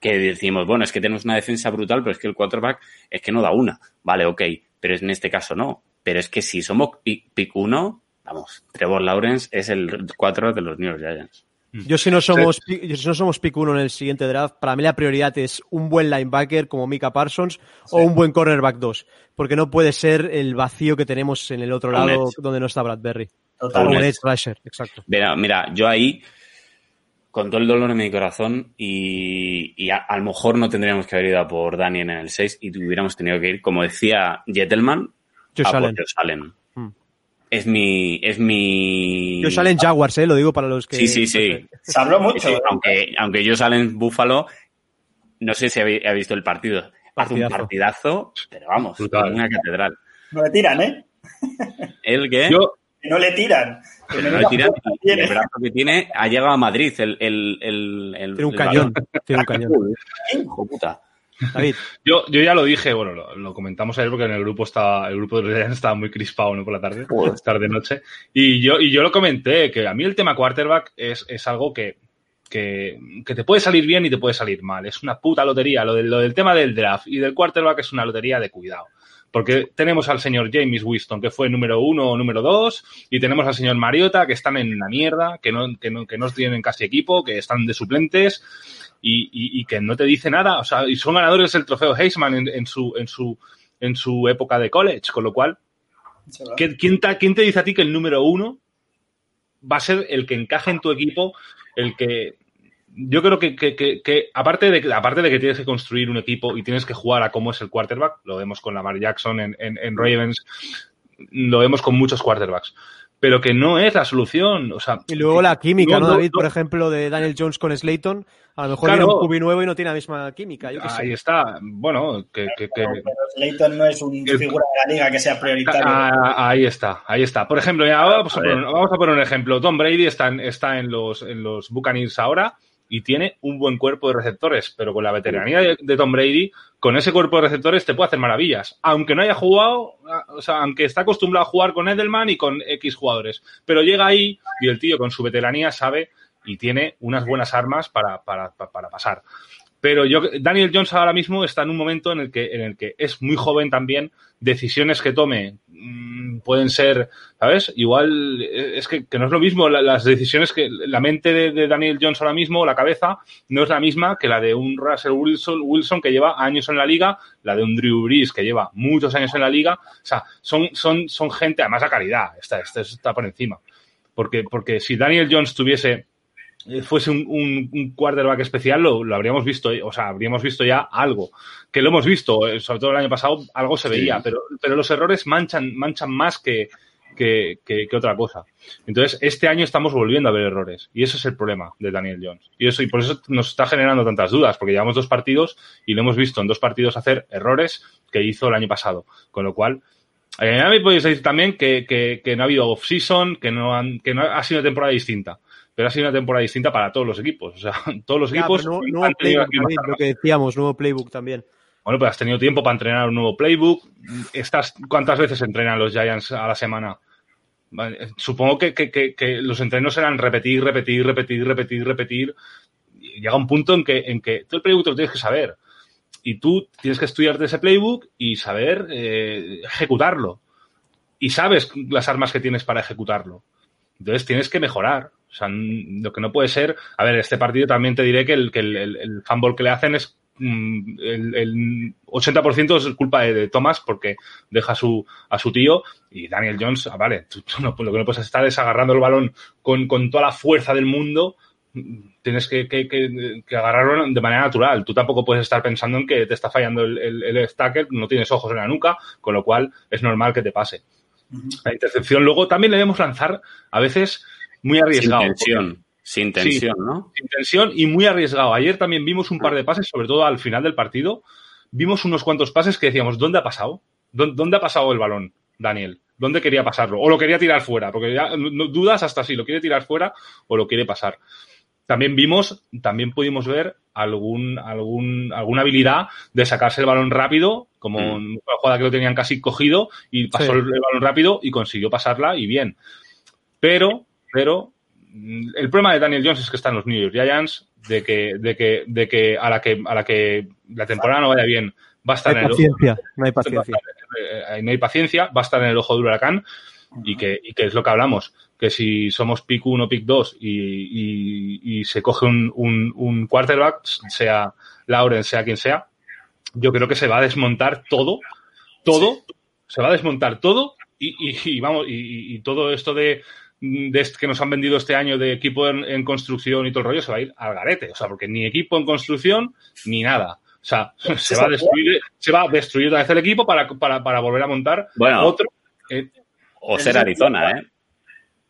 que decimos, bueno, es que tenemos una defensa brutal, pero es que el quarterback es que no da una. Vale, ok, pero en este caso no. Pero es que si somos pick 1, vamos, Trevor Lawrence es el 4 de los New York Giants. Yo si no somos sí. si no somos pick uno en el siguiente draft, para mí la prioridad es un buen linebacker como Mika Parsons sí. o un buen cornerback 2, porque no puede ser el vacío que tenemos en el otro lado donde no está Bradbury. Totalmente. Un edge rusher, exacto. Mira, mira, yo ahí con todo el dolor en mi corazón y, y a, a, lo mejor no tendríamos que haber ido a por Daniel en el 6 y hubiéramos tenido que ir, como decía Jettelman, Josh a Allen. por Josh Allen. Es mi es mi yo salen Jaguars eh lo digo para los que sí sí sí. Se habló mucho sí, aunque aunque yo salen Buffalo no sé si ha visto el partido. Hace un partidazo. pero vamos Brutal. una catedral. No le tiran eh el que yo no le tiran. Que no le tiran y el brazo que tiene ha llegado a Madrid el el el, el tiene un cañón tiene un cañón. Hijo puta David. Yo, yo ya lo dije, bueno, lo, lo, comentamos ayer porque en el grupo estaba, el grupo de los estaba muy crispado, ¿no? Por la tarde, tarde noche. Y yo, y yo lo comenté, que a mí el tema quarterback es, es algo que, que, que, te puede salir bien y te puede salir mal. Es una puta lotería. Lo, de, lo del tema del draft y del quarterback es una lotería de cuidado. Porque tenemos al señor James Winston, que fue número uno o número dos, y tenemos al señor Mariota, que están en la mierda, que no, que no, que no tienen casi equipo, que están de suplentes, y, y, y, que no te dice nada. O sea, y son ganadores del trofeo Heisman en, en, su, en, su, en su época de college, con lo cual, ¿quién te, ¿quién te dice a ti que el número uno va a ser el que encaje en tu equipo, el que yo creo que, que, que, que, aparte, de, aparte de que tienes que construir un equipo y tienes que jugar a cómo es el quarterback, lo vemos con Lamar Jackson en, en, en Ravens, lo vemos con muchos quarterbacks. Pero que no es la solución. O sea, y luego la química, ¿no, David? Por ejemplo, de Daniel Jones con Slayton, a lo mejor claro, viene un cubi nuevo y no tiene la misma química. Yo ahí está. Bueno, que. que, que pero Slayton no es un figura de la liga que sea prioritario. Ah, ahí está, ahí está. Por ejemplo, ya, vamos, a, poner, vamos a poner un ejemplo. Tom Brady está en, está en los, en los Buccaneers ahora y tiene un buen cuerpo de receptores, pero con la veteranía de, de, Tom Brady, con ese cuerpo de receptores te puede hacer maravillas, aunque no haya jugado, o sea, aunque está acostumbrado a jugar con Edelman y con X jugadores, pero llega ahí y el tío con su veteranía sabe y tiene unas buenas armas para, para, para pasar. Pero yo, Daniel Jones ahora mismo está en un momento en el que, en el que es muy joven también. Decisiones que tome mmm, pueden ser, ¿sabes? Igual es que, que no es lo mismo. las decisiones que la mente de, de, Daniel Jones ahora mismo, la cabeza, no es la misma que la de un Russell Wilson, Wilson que lleva años en la liga, la de un Drew Brees que lleva muchos años en la liga. O sea, son, son, son gente, además la calidad, está, está, está por encima. Porque, porque si Daniel Jones tuviese fuese un, un, un, quarterback especial, lo, lo, habríamos visto, o sea, habríamos visto ya algo. Que lo hemos visto, eh, sobre todo el año pasado, algo se veía, sí. pero, pero los errores manchan, manchan más que, que, que, que, otra cosa. Entonces, este año estamos volviendo a ver errores. Y ese es el problema de Daniel Jones. Y eso, y por eso nos está generando tantas dudas, porque llevamos dos partidos y lo hemos visto en dos partidos hacer errores que hizo el año pasado. Con lo cual, eh, a mí podéis decir también que, que, que no ha habido off-season, que no, han, que no ha sido temporada distinta pero ha sido una temporada distinta para todos los equipos. O sea, todos los ya, equipos. No, nuevo playbook, David, lo que decíamos, nuevo playbook también. Bueno, pues has tenido tiempo para entrenar un nuevo playbook. Estas, ¿Cuántas veces entrenan los Giants a la semana? Supongo que, que, que, que los entrenos eran repetir, repetir, repetir, repetir, repetir. Y llega un punto en que, en que todo el playbook te lo tienes que saber. Y tú tienes que estudiarte ese playbook y saber eh, ejecutarlo. Y sabes las armas que tienes para ejecutarlo. Entonces tienes que mejorar. O sea, lo que no puede ser. A ver, este partido también te diré que el, que el, el, el fumble que le hacen es. Mm, el, el 80% es culpa de, de, Thomas porque deja a su, a su tío y Daniel Jones, ah, vale, tú, tú no, lo que no puedes estar es agarrando el balón con, con toda la fuerza del mundo tienes que, que, que, que, agarrarlo de manera natural. Tú tampoco puedes estar pensando en que te está fallando el, el, el stacker, no tienes ojos en la nuca, con lo cual es normal que te pase. Uh -huh. La intercepción luego también le debemos lanzar a veces muy arriesgado. Sin tensión, sin tensión, sí, ¿no? Sin tensión y muy arriesgado. Ayer también vimos un par de pases, sobre todo al final del partido, vimos unos cuantos pases que decíamos, ¿dónde ha pasado? ¿Dónde ha pasado el balón, Daniel? ¿Dónde quería pasarlo? O lo quería tirar fuera, porque ya no dudas hasta si lo quiere tirar fuera o lo quiere pasar. También vimos, también pudimos ver algún, algún, alguna habilidad de sacarse el balón rápido, como mm. una jugada que lo tenían casi cogido y pasó sí. el balón rápido y consiguió pasarla y bien. Pero, pero el problema de Daniel Jones es que está en los New York Giants, de que, de que, de que a la que a la que la temporada no vaya bien, va a estar no en el paciencia, ojo, no hay paciencia. No hay paciencia, va a estar en el ojo del huracán y que, y que es lo que hablamos, que si somos pick 1, pick 2 y, y, y, se coge un, un, un quarterback, sea Lauren, sea quien sea, yo creo que se va a desmontar todo, todo, sí. se va a desmontar todo y, y vamos, y, todo esto de, de que nos han vendido este año de equipo en, en, construcción y todo el rollo se va a ir al garete. O sea, porque ni equipo en construcción ni nada. O sea, se va a destruir, se va a destruir otra vez el equipo para, para, para volver a montar bueno, otro. Eh, o ser Arizona, ¿eh?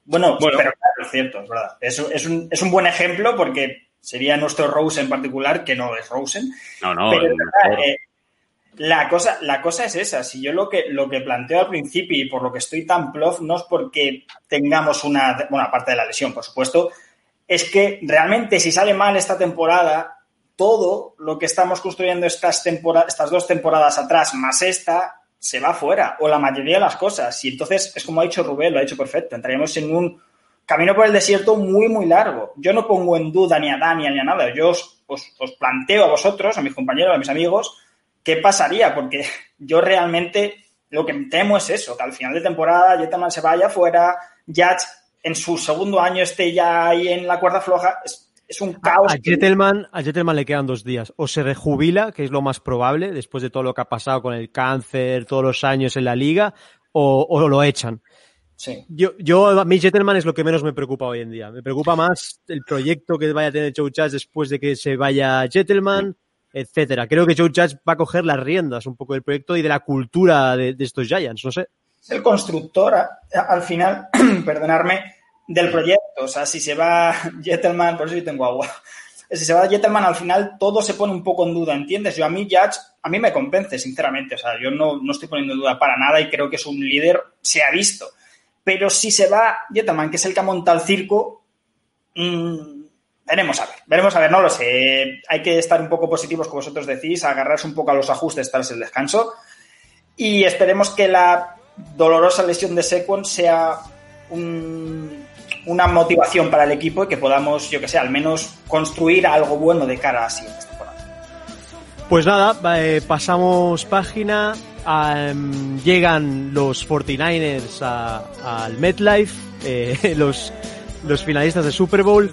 Bueno, bueno, pero claro, es cierto, es verdad. Es, es, un, es un buen ejemplo porque sería nuestro Rose en particular, que no es Rosen. No, no, pero, verdad, eh, la cosa, la cosa es esa. Si yo lo que, lo que planteo al principio y por lo que estoy tan plof no es porque tengamos una, bueno, aparte de la lesión, por supuesto, es que realmente si sale mal esta temporada, todo lo que estamos construyendo estas, temporada, estas dos temporadas atrás, más esta, se va fuera, o la mayoría de las cosas. Y entonces, es como ha dicho Rubén, lo ha dicho perfecto, entraríamos en un camino por el desierto muy, muy largo. Yo no pongo en duda ni a Dani ni a nada, yo os, os, os planteo a vosotros, a mis compañeros, a mis amigos, qué pasaría, porque yo realmente lo que temo es eso, que al final de temporada Jetman se vaya fuera, Judge en su segundo año esté ya ahí en la cuerda floja, es, es un caos. A, a, Jettelman, a le quedan dos días. O se rejubila, que es lo más probable, después de todo lo que ha pasado con el cáncer, todos los años en la liga, o, o lo echan. Sí. Yo, yo, a mí es lo que menos me preocupa hoy en día. Me preocupa más el proyecto que vaya a tener Joe después de que se vaya Jettelman, etcétera. Creo que Joe Judge va a coger las riendas un poco del proyecto y de la cultura de, estos Giants, no sé. es el constructor al final, perdonarme, del proyecto. O sea, si se va Gentleman, por eso yo tengo agua. Si se va Gentleman, al final todo se pone un poco en duda, ¿entiendes? Yo a mí, Judge, a mí me convence, sinceramente. O sea, yo no, no estoy poniendo en duda para nada y creo que es un líder, se ha visto. Pero si se va Gentleman, que es el que ha montado el circo, mmm, veremos a ver, veremos a ver, no lo sé. Hay que estar un poco positivos, como vosotros decís, agarrarse un poco a los ajustes tras el descanso. Y esperemos que la dolorosa lesión de Sequon sea un, una motivación para el equipo y que podamos, yo que sé, al menos construir algo bueno de cara a la siguiente temporada. Pues nada, eh, pasamos página. llegan los 49ers al MetLife, eh, los, los finalistas de Super Bowl.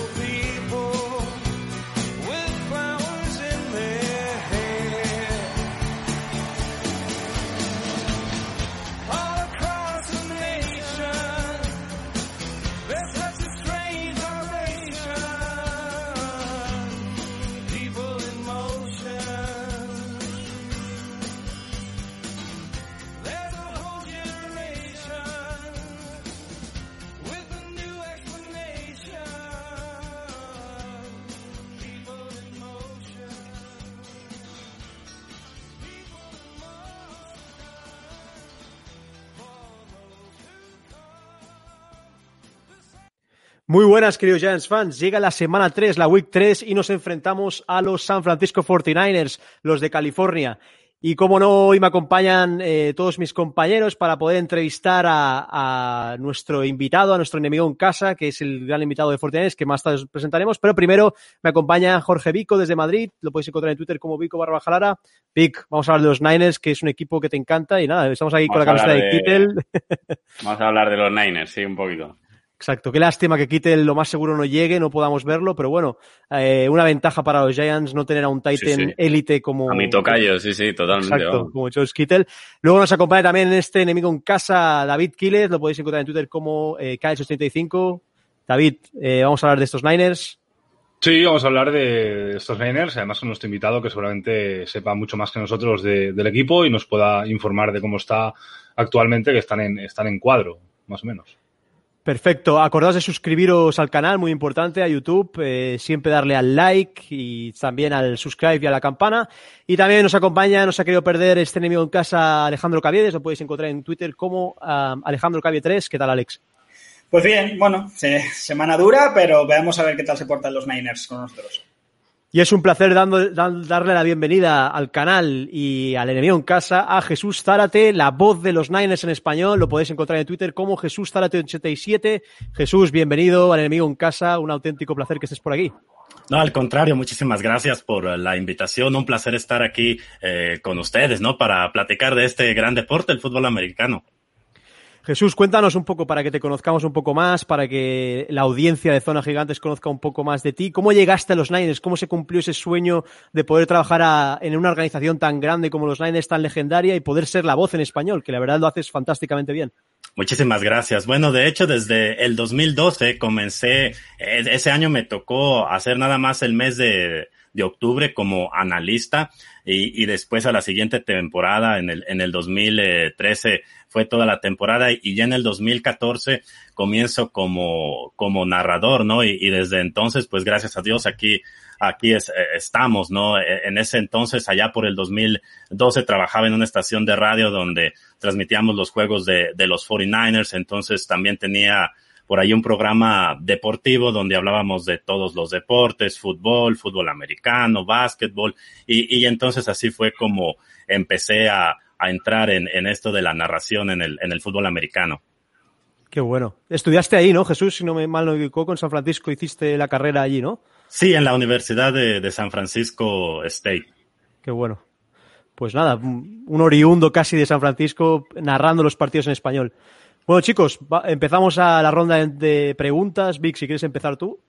Muy buenas, queridos Giants fans. Llega la semana 3, la Week 3, y nos enfrentamos a los San Francisco 49ers, los de California. Y como no, hoy me acompañan eh, todos mis compañeros para poder entrevistar a, nuestro invitado, a nuestro enemigo en casa, que es el gran invitado de 49ers, que más tarde os presentaremos. Pero primero me acompaña Jorge Vico desde Madrid. Lo podéis encontrar en Twitter como Vico barra Jalara. Vic, vamos a hablar de los Niners, que es un equipo que te encanta. Y nada, estamos aquí con la camiseta de, de Kittel. Vamos a hablar de los Niners, sí, un poquito. Exacto, qué lástima que quite lo más seguro no llegue, no podamos verlo, pero bueno, eh, una ventaja para los Giants no tener a un Titan élite como... A mi tocayo, sí, sí, totalmente. Exacto, como George Kittle. Luego nos acompaña también en este enemigo en casa David Quiles, lo podéis encontrar en Twitter como eh, 85 David, eh, vamos a hablar de estos Niners. Sí, vamos a hablar de estos Niners, además con nuestro invitado que seguramente sepa mucho más que nosotros del equipo y nos pueda informar de cómo está actualmente, que están en, están en cuadro, más o menos. Perfecto. Acordaos de suscribiros al canal, muy importante, a YouTube. Eh, siempre darle al like y también al subscribe y a la campana. Y también nos acompaña, nos ha querido perder este enemigo en casa, Alejandro Caviedes. Lo podéis encontrar en Twitter como um, Alejandro Cavie 3. ¿Qué tal, Alex? Pues bien, bueno, semana dura, pero veamos a ver qué tal se portan los Niners con nosotros. Y es un placer dando, darle la bienvenida al canal y al enemigo en casa a Jesús Zárate, la voz de los Niners en español. Lo podéis encontrar en Twitter como Jesús Zárate87. Jesús, bienvenido al enemigo en casa. Un auténtico placer que estés por aquí. No, al contrario, muchísimas gracias por la invitación. Un placer estar aquí eh, con ustedes, ¿no? Para platicar de este gran deporte, el fútbol americano. Jesús, cuéntanos un poco para que te conozcamos un poco más, para que la audiencia de Zona Gigantes conozca un poco más de ti. ¿Cómo llegaste a los Niners? ¿Cómo se cumplió ese sueño de poder trabajar en una organización tan grande como los Niners, tan legendaria, y poder ser la voz en español, que la verdad lo haces fantásticamente bien? Muchísimas gracias. Bueno, de hecho, desde el 2012 comencé, e-, ese año me tocó hacer nada más el mes de, de octubre como analista y, y, después a la siguiente temporada, en el, en el 2013, fue toda la temporada y ya en el 2014 comienzo como, como narrador, ¿no? Y, y desde entonces, pues gracias a Dios aquí, aquí es, eh, estamos, ¿no? E, en ese entonces, allá por el 2012, trabajaba en una estación de radio donde transmitíamos los juegos de, de los 49ers, entonces también tenía por ahí un programa deportivo donde hablábamos de todos los deportes, fútbol, fútbol americano, básquetbol, y, y entonces así fue como empecé a, a entrar en, en, esto de la narración en el, en el fútbol americano. Qué bueno. Estudiaste ahí, ¿no, Jesús? Si no me mal no equivoco, en San Francisco hiciste la carrera allí, ¿no? Sí, en la Universidad de, San Francisco State. Qué bueno. Pues nada, un oriundo casi de San Francisco narrando los partidos en español. Bueno, chicos, empezamos a la ronda de preguntas. Vic, si quieres empezar tú.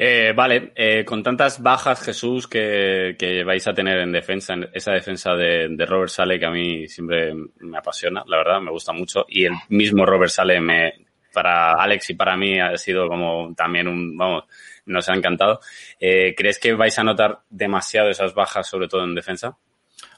Eh, vale, eh, con tantas bajas, Jesús, que, vais a tener en defensa, en esa defensa de, Robert Sale que a mí siempre me apasiona, la verdad, me gusta mucho. Y el mismo Robert Sale me, para Alex y para mí ha sido como también un, vamos, nos ha encantado. Eh, ¿Crees que vais a notar demasiado esas bajas, sobre todo en defensa?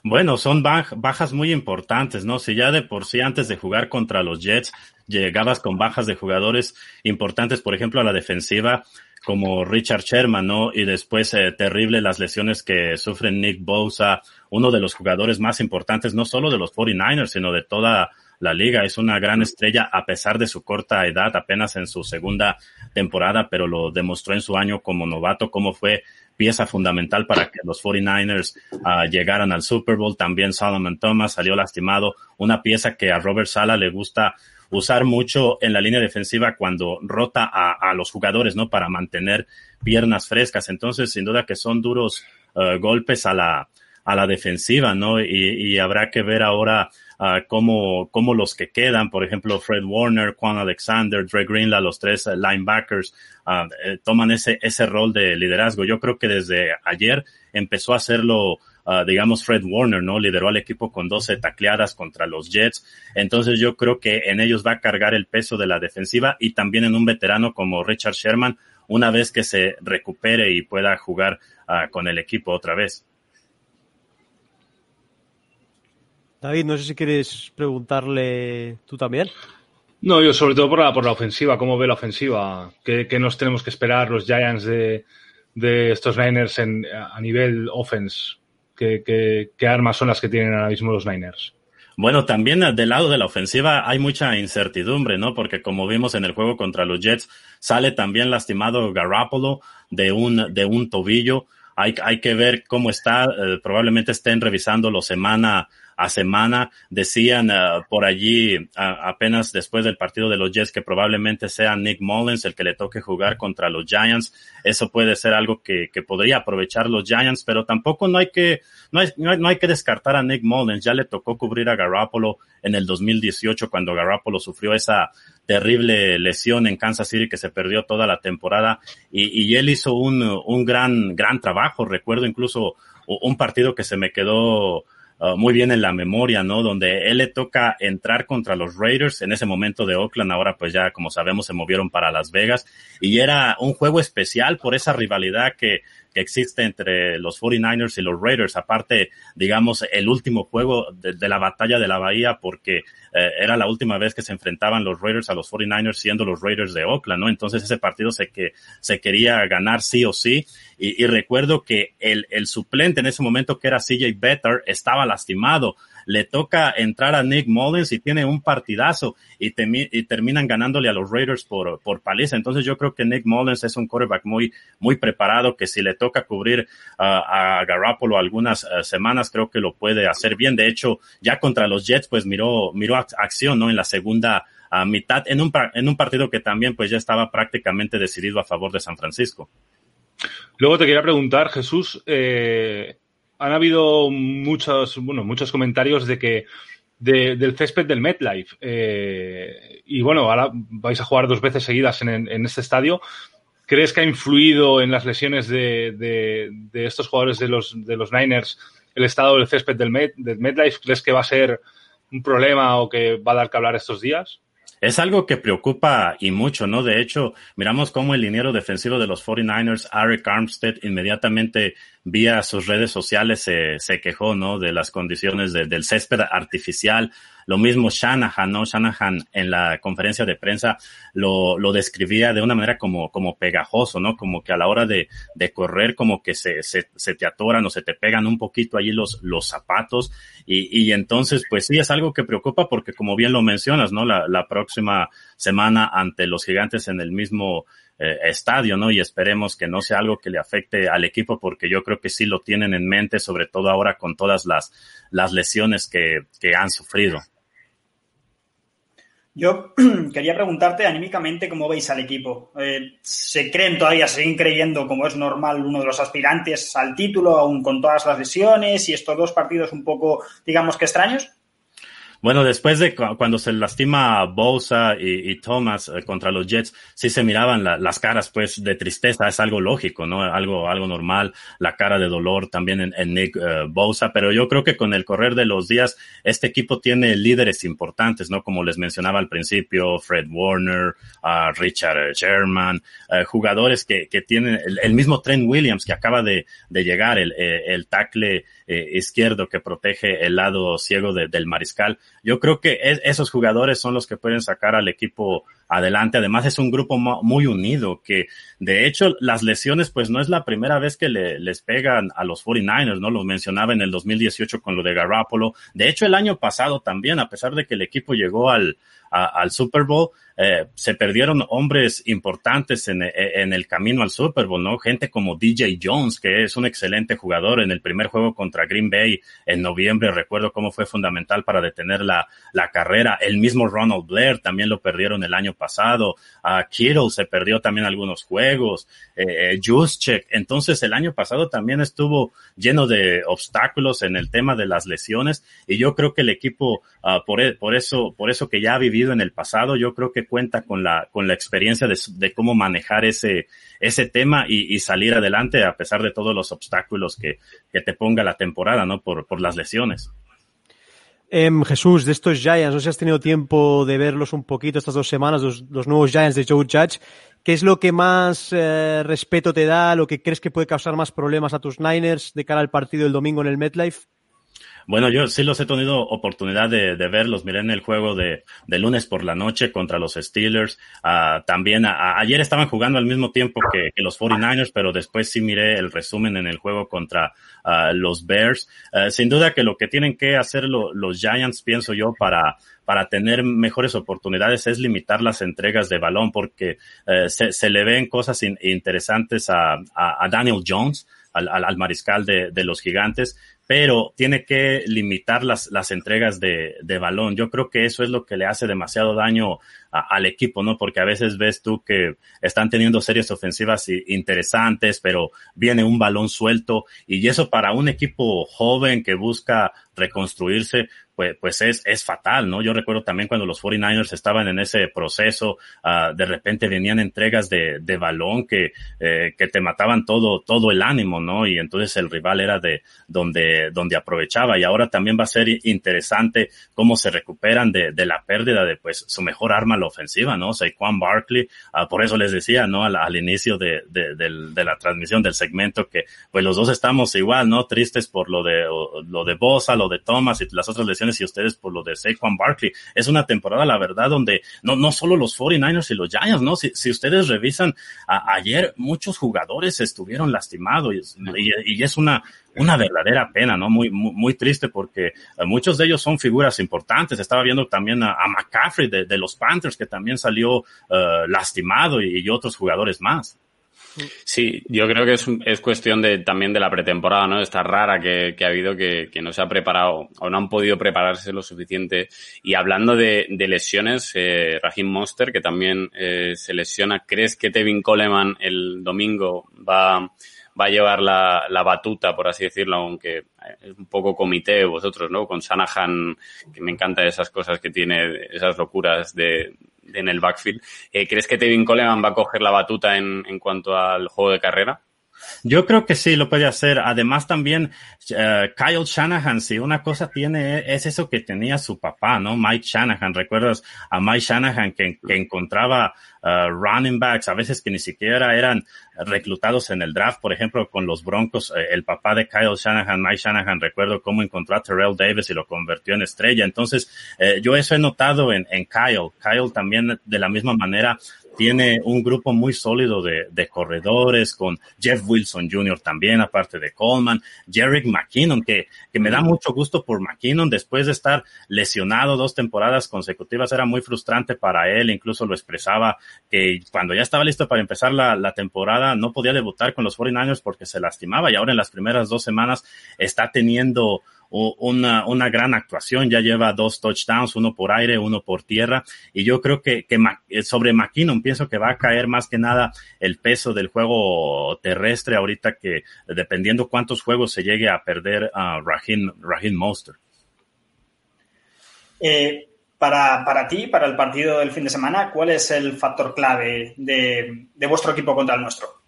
Bueno, son bajas muy importantes, ¿no? Si ya de por sí antes de jugar contra los Jets llegabas con bajas de jugadores importantes, por ejemplo, a la defensiva, como Richard Sherman, ¿no? Y después eh, terrible las lesiones que sufre Nick Bosa, uno de los jugadores más importantes, no solo de los 49ers, sino de toda la liga. Es una gran estrella a pesar de su corta edad, apenas en su segunda temporada, pero lo demostró en su año como novato, cómo fue pieza fundamental para que los 49ers ah, llegaran al Super Bowl. También Solomon Thomas salió lastimado, una pieza que a Robert Sala le gusta usar mucho en la línea defensiva cuando rota a, los jugadores, ¿no? Para mantener piernas frescas. Entonces, sin duda que son duros uh, golpes a la, a la defensiva, ¿no? Y, habrá que ver ahora uh, cómo, cómo los que quedan, por ejemplo, Fred Warner, Juan Alexander, Dre Greenla, los tres uh, linebackers, eh, toman ese, ese rol de liderazgo. Yo creo que desde ayer empezó a hacerlo Ah, digamos, Fred Warner, ¿no? Lideró al equipo con 12 tacleadas contra los Jets. Entonces yo creo que en ellos va a cargar el peso de la defensiva y también en un veterano como Richard Sherman una vez que se recupere y pueda jugar ah, con el equipo otra vez. David, no sé si quieres preguntarle tú también. No, yo sobre todo por la, por la ofensiva, cómo ve la ofensiva, qué, nos tenemos que esperar los Giants de, de estos Niners en, a nivel offense qué, armas son las que tienen ahora mismo los Niners. Bueno, también del lado de la ofensiva hay mucha incertidumbre, ¿no? Porque como vimos en el juego contra los Jets, sale también lastimado Garoppolo de un, de un tobillo. Hay, hay que ver cómo está. Eh, probablemente estén revisándolo semana a semana. Decían uh, por allí uh, apenas después del partido de los Jets que probablemente sea Nick Mullins el que le toque jugar contra los Giants. Eso puede ser algo que, que podría aprovechar los Giants, pero tampoco no hay que, no hay, no hay, que descartar a Nick Mullins. Ya le tocó cubrir a Garoppolo en el 2018 cuando Garoppolo sufrió esa terrible lesión en Kansas City que se perdió toda la temporada y, y él hizo un, un gran, gran trabajo. Recuerdo incluso un partido que se me quedó Uh, muy bien en la memoria, ¿no? Donde él le toca entrar contra los Raiders en ese momento de Oakland, ahora pues ya como sabemos se movieron para Las Vegas y era un juego especial por esa rivalidad que que existe entre los 49ers y los Raiders, aparte, digamos, el último juego de, la batalla de la Bahía, porque eh, era la última vez que se enfrentaban los Raiders a los 49ers siendo los Raiders de Oakland, ¿no? Entonces ese partido se, que, se quería ganar sí o sí, y, recuerdo que el, el suplente en ese momento, que era CJ Better, estaba lastimado, le toca entrar a Nick Mullins y tiene un partidazo y, terminan ganándole a los Raiders por, por paliza. Entonces yo creo que Nick Mullins es un quarterback muy, muy preparado que si le toca cubrir a Garoppolo algunas eh, semanas, creo que lo puede hacer bien. De hecho, ya contra los Jets, pues miró, miró acción, ¿no? En la segunda mitad, en un, en un partido que también pues ya estaba prácticamente decidido a favor de San Francisco. Luego te quería preguntar, Jesús, eh, han habido muchos, bueno, muchos comentarios de que del césped del MetLife. Eh, y bueno, ahora vais a jugar dos veces seguidas en, este estadio. ¿Crees que ha influido en las lesiones de, estos jugadores de los, de los Niners el estado del césped del, Met, del MetLife? ¿Crees que va a ser un problema o que va a dar que hablar estos días? Es algo que preocupa y mucho, ¿no? De hecho, miramos cómo el liniero defensivo de los 49ers, Eric Armstead, inmediatamente vía sus redes sociales se, se quejó, ¿no? De las condiciones del césped artificial. Lo mismo Shanahan, ¿no? Shanahan en la conferencia de prensa lo, lo describía de una manera como, como pegajoso, ¿no? Como que a la hora de, de correr como que se, se, se te atoran o se te pegan un poquito allí los, los zapatos. Y, y entonces, pues sí, es algo que preocupa porque como bien lo mencionas, ¿no? La, la próxima semana ante los gigantes en el mismo eh, estadio, ¿no? Y esperemos que no sea algo que le afecte al equipo porque yo creo que sí lo tienen en mente, sobre todo ahora con todas las, las lesiones que, que han sufrido. Yo quería preguntarte anímicamente cómo veis al equipo. Eh, ¿Se creen todavía, siguen creyendo, como es normal, uno de los aspirantes al título, aún con todas las lesiones y estos dos partidos un poco, digamos que extraños? Bueno, después de cuando se lastima Bosa y, Thomas eh, contra los Jets, sí se miraban las caras, pues, de tristeza. Es algo lógico, ¿no? Algo, algo normal. La cara de dolor también en, Nick uh, Bosa. Pero yo creo que con el correr de los días, este equipo tiene líderes importantes, ¿no? Como les mencionaba al principio, Fred Warner, uh, Richard Sherman, jugadores que, que tienen el, mismo Trent Williams que acaba de, de llegar, el, el tackle izquierdo que protege el lado ciego del mariscal. Yo creo que esos jugadores son los que pueden sacar al equipo adelante. Además es un grupo muy unido que de hecho las lesiones pues no es la primera vez que le, les pegan a los 49ers, ¿no? Lo mencionaba en el 2018 con lo de Garoppolo. De hecho el año pasado también, a pesar de que el equipo llegó al, Super Bowl, eh, se perdieron hombres importantes en, en, el camino al Super Bowl, ¿no? Gente como DJ Jones, que es un excelente jugador en el primer juego contra Green Bay en noviembre, recuerdo cómo fue fundamental para detener la, la carrera. El mismo Ronald Blair también lo perdieron el año pasado. Uh, Kittle se perdió también algunos juegos. Eh, eh Entonces el año pasado también estuvo lleno de obstáculos en el tema de las lesiones y yo creo que el equipo, uh, por, e, por eso, por eso que ya ha vivido en el pasado, yo creo que cuenta con la, con la experiencia de, cómo manejar ese, ese tema y, salir adelante a pesar de todos los obstáculos que, que te ponga la temporada, ¿no? Por, por las lesiones. Em, Jesús, de estos Giants, no sé si has tenido tiempo de verlos un poquito estas dos semanas, los, nuevos Giants de Joe Judge. ¿Qué es lo que más eh, respeto te da, lo que crees que puede causar más problemas a tus Niners de cara al partido del domingo en el MetLife? Bueno, yo sí los he tenido oportunidad de, verlos. Miré en el juego de, lunes por la noche contra los Steelers. Uh, también ayer estaban jugando al mismo tiempo que, los 49ers, pero después sí miré el resumen en el juego contra los Bears. Sin duda que lo que tienen que hacer lo, los Giants, pienso yo, para, para tener mejores oportunidades es limitar las entregas de balón porque eh, se, se, le ven cosas in, interesantes a, Daniel Jones, al, al, al mariscal de, los gigantes, pero tiene que limitar las, las entregas de, de, balón. Yo creo que eso es lo que le hace demasiado daño al equipo, ¿no? Porque a veces ves tú que están teniendo series ofensivas interesantes, pero viene un balón suelto y eso para un equipo joven que busca reconstruirse, pues, pues es, es fatal, ¿no? Yo recuerdo también cuando los 49ers estaban en ese proceso, uh, de repente venían entregas de, de balón que, eh, que te mataban todo, todo el ánimo, ¿no? Y entonces el rival era de donde, donde aprovechaba. Y ahora también va a ser interesante cómo se recuperan de, de la pérdida de, pues, su mejor arma la ofensiva, ¿no? Saquon Barkley, uh, por eso les decía, ¿no? Al, inicio de, de, de, la transmisión del segmento que, pues los dos estamos igual, ¿no? Tristes por lo de, lo de Bosa, lo de Thomas y las otras lesiones y ustedes por lo de Saquon Barkley. Es una temporada, la verdad, donde no, no solo los 49ers y los Giants, ¿no? Si, ustedes revisan, ayer muchos jugadores estuvieron lastimados y, es una, una verdadera pena, ¿no? Muy, muy, muy, triste porque eh, muchos de ellos son figuras importantes. Estaba viendo también a, a McCaffrey de, los Panthers que también salió uh, lastimado y, y otros jugadores más. Sí, yo creo que es, es cuestión de, también de la pretemporada, ¿no? Esta rara que, que ha habido que, que, no se ha preparado o no han podido prepararse lo suficiente. Y hablando de, de lesiones, eh, Raheem Monster, que también eh, se lesiona, ¿crees que Tevin Coleman el domingo va, va a llevar la, la batuta, por así decirlo, aunque es un poco comité vosotros, ¿no? Con Sanahan, que me encanta esas cosas que tiene, esas locuras de, en el backfield. Eh, ¿Crees que Tevin Coleman va a coger la batuta en, en cuanto al juego de carrera? Yo creo que sí, lo puede hacer. Además también uh, Kyle Shanahan, si una cosa tiene, es eso que tenía su papá, ¿no? Mike Shanahan. ¿Recuerdas a Mike Shanahan que, encontraba uh, running backs, a veces que ni siquiera eran reclutados en el draft? Por ejemplo, con los Broncos, eh, el papá de Kyle Shanahan, Mike Shanahan, recuerdo cómo encontró a Terrell Davis y lo convirtió en estrella. Entonces, eh, yo eso he notado en Kyle. Kyle también de la misma manera tiene un grupo muy sólido de, de, corredores con Jeff Wilson Jr. también, aparte de Coleman, Jerick McKinnon, que, que me da mucho gusto por McKinnon. Después de estar lesionado dos temporadas consecutivas, era muy frustrante para él, incluso lo expresaba que cuando ya estaba listo para empezar la, la temporada no podía debutar con los 49ers porque se lastimaba. Y ahora en las primeras dos semanas está teniendo una, una gran actuación, ya lleva dos touchdowns, uno por aire, uno por tierra, y yo creo que, que eh, sobre McKinnon pienso que va a caer más que nada el peso del juego terrestre ahorita que dependiendo cuántos juegos se llegue a perder a Raheem, Raheem Monster. Eh, para, para, ti, para el partido del fin de semana, ¿cuál es el factor clave de, de vuestro equipo contra el nuestro?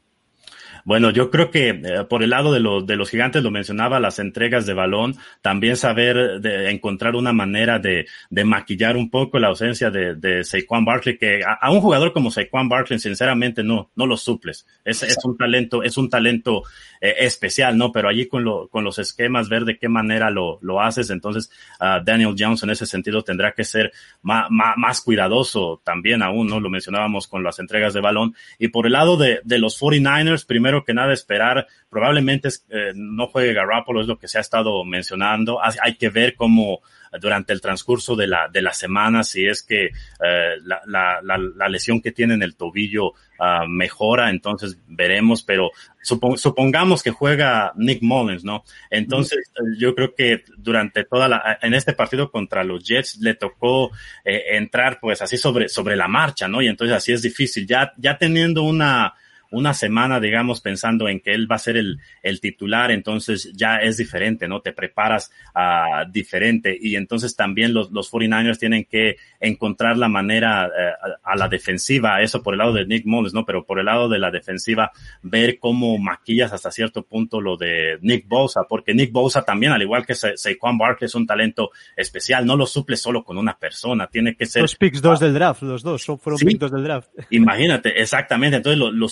Bueno, yo creo que eh, por el lado de, los de los gigantes, lo mencionaba, las entregas de balón, también saber de encontrar una manera de, de maquillar un poco la ausencia de, de Saquon Barkley, que a, un jugador como Saquon Barkley, sinceramente, no, no lo suples. Es, es un talento, es un talento eh, especial, ¿no? Pero allí con, lo, con los esquemas, ver de qué manera lo, lo haces. Entonces, uh, Daniel Jones en ese sentido tendrá que ser más, más, más, cuidadoso también aún, ¿no? Lo mencionábamos con las entregas de balón. Y por el lado de, de los 49ers, primero que nada esperar, probablemente eh, no juegue Garoppolo, es lo que se ha estado mencionando. Hay, que ver cómo durante el transcurso de la, de la semana, si es que eh, la, la, la, lesión que tiene en el tobillo uh, mejora, entonces veremos, pero supongamos que juega Nick Mullins, ¿no? Entonces yo creo que durante toda la, en este partido contra los Jets le tocó eh, entrar pues así sobre, sobre la marcha, ¿no? Y entonces así es difícil, ya, ya teniendo una, una semana, digamos, pensando en que él va a ser el, el titular, entonces ya es diferente, ¿no? Te preparas uh, diferente y entonces también los, los 49ers tienen que encontrar la manera uh, a la defensiva, eso por el lado de Nick Mullins, ¿no? Pero por el lado de la defensiva, ver cómo maquillas hasta cierto punto lo de Nick Bosa, porque Nick Bosa también, al igual que Sa Saquon Barkley, es un talento especial, no lo suple solo con una persona, tiene que ser... Los picks dos del draft, los dos, fueron sí, picks dos del draft. Imagínate, exactamente, entonces los lo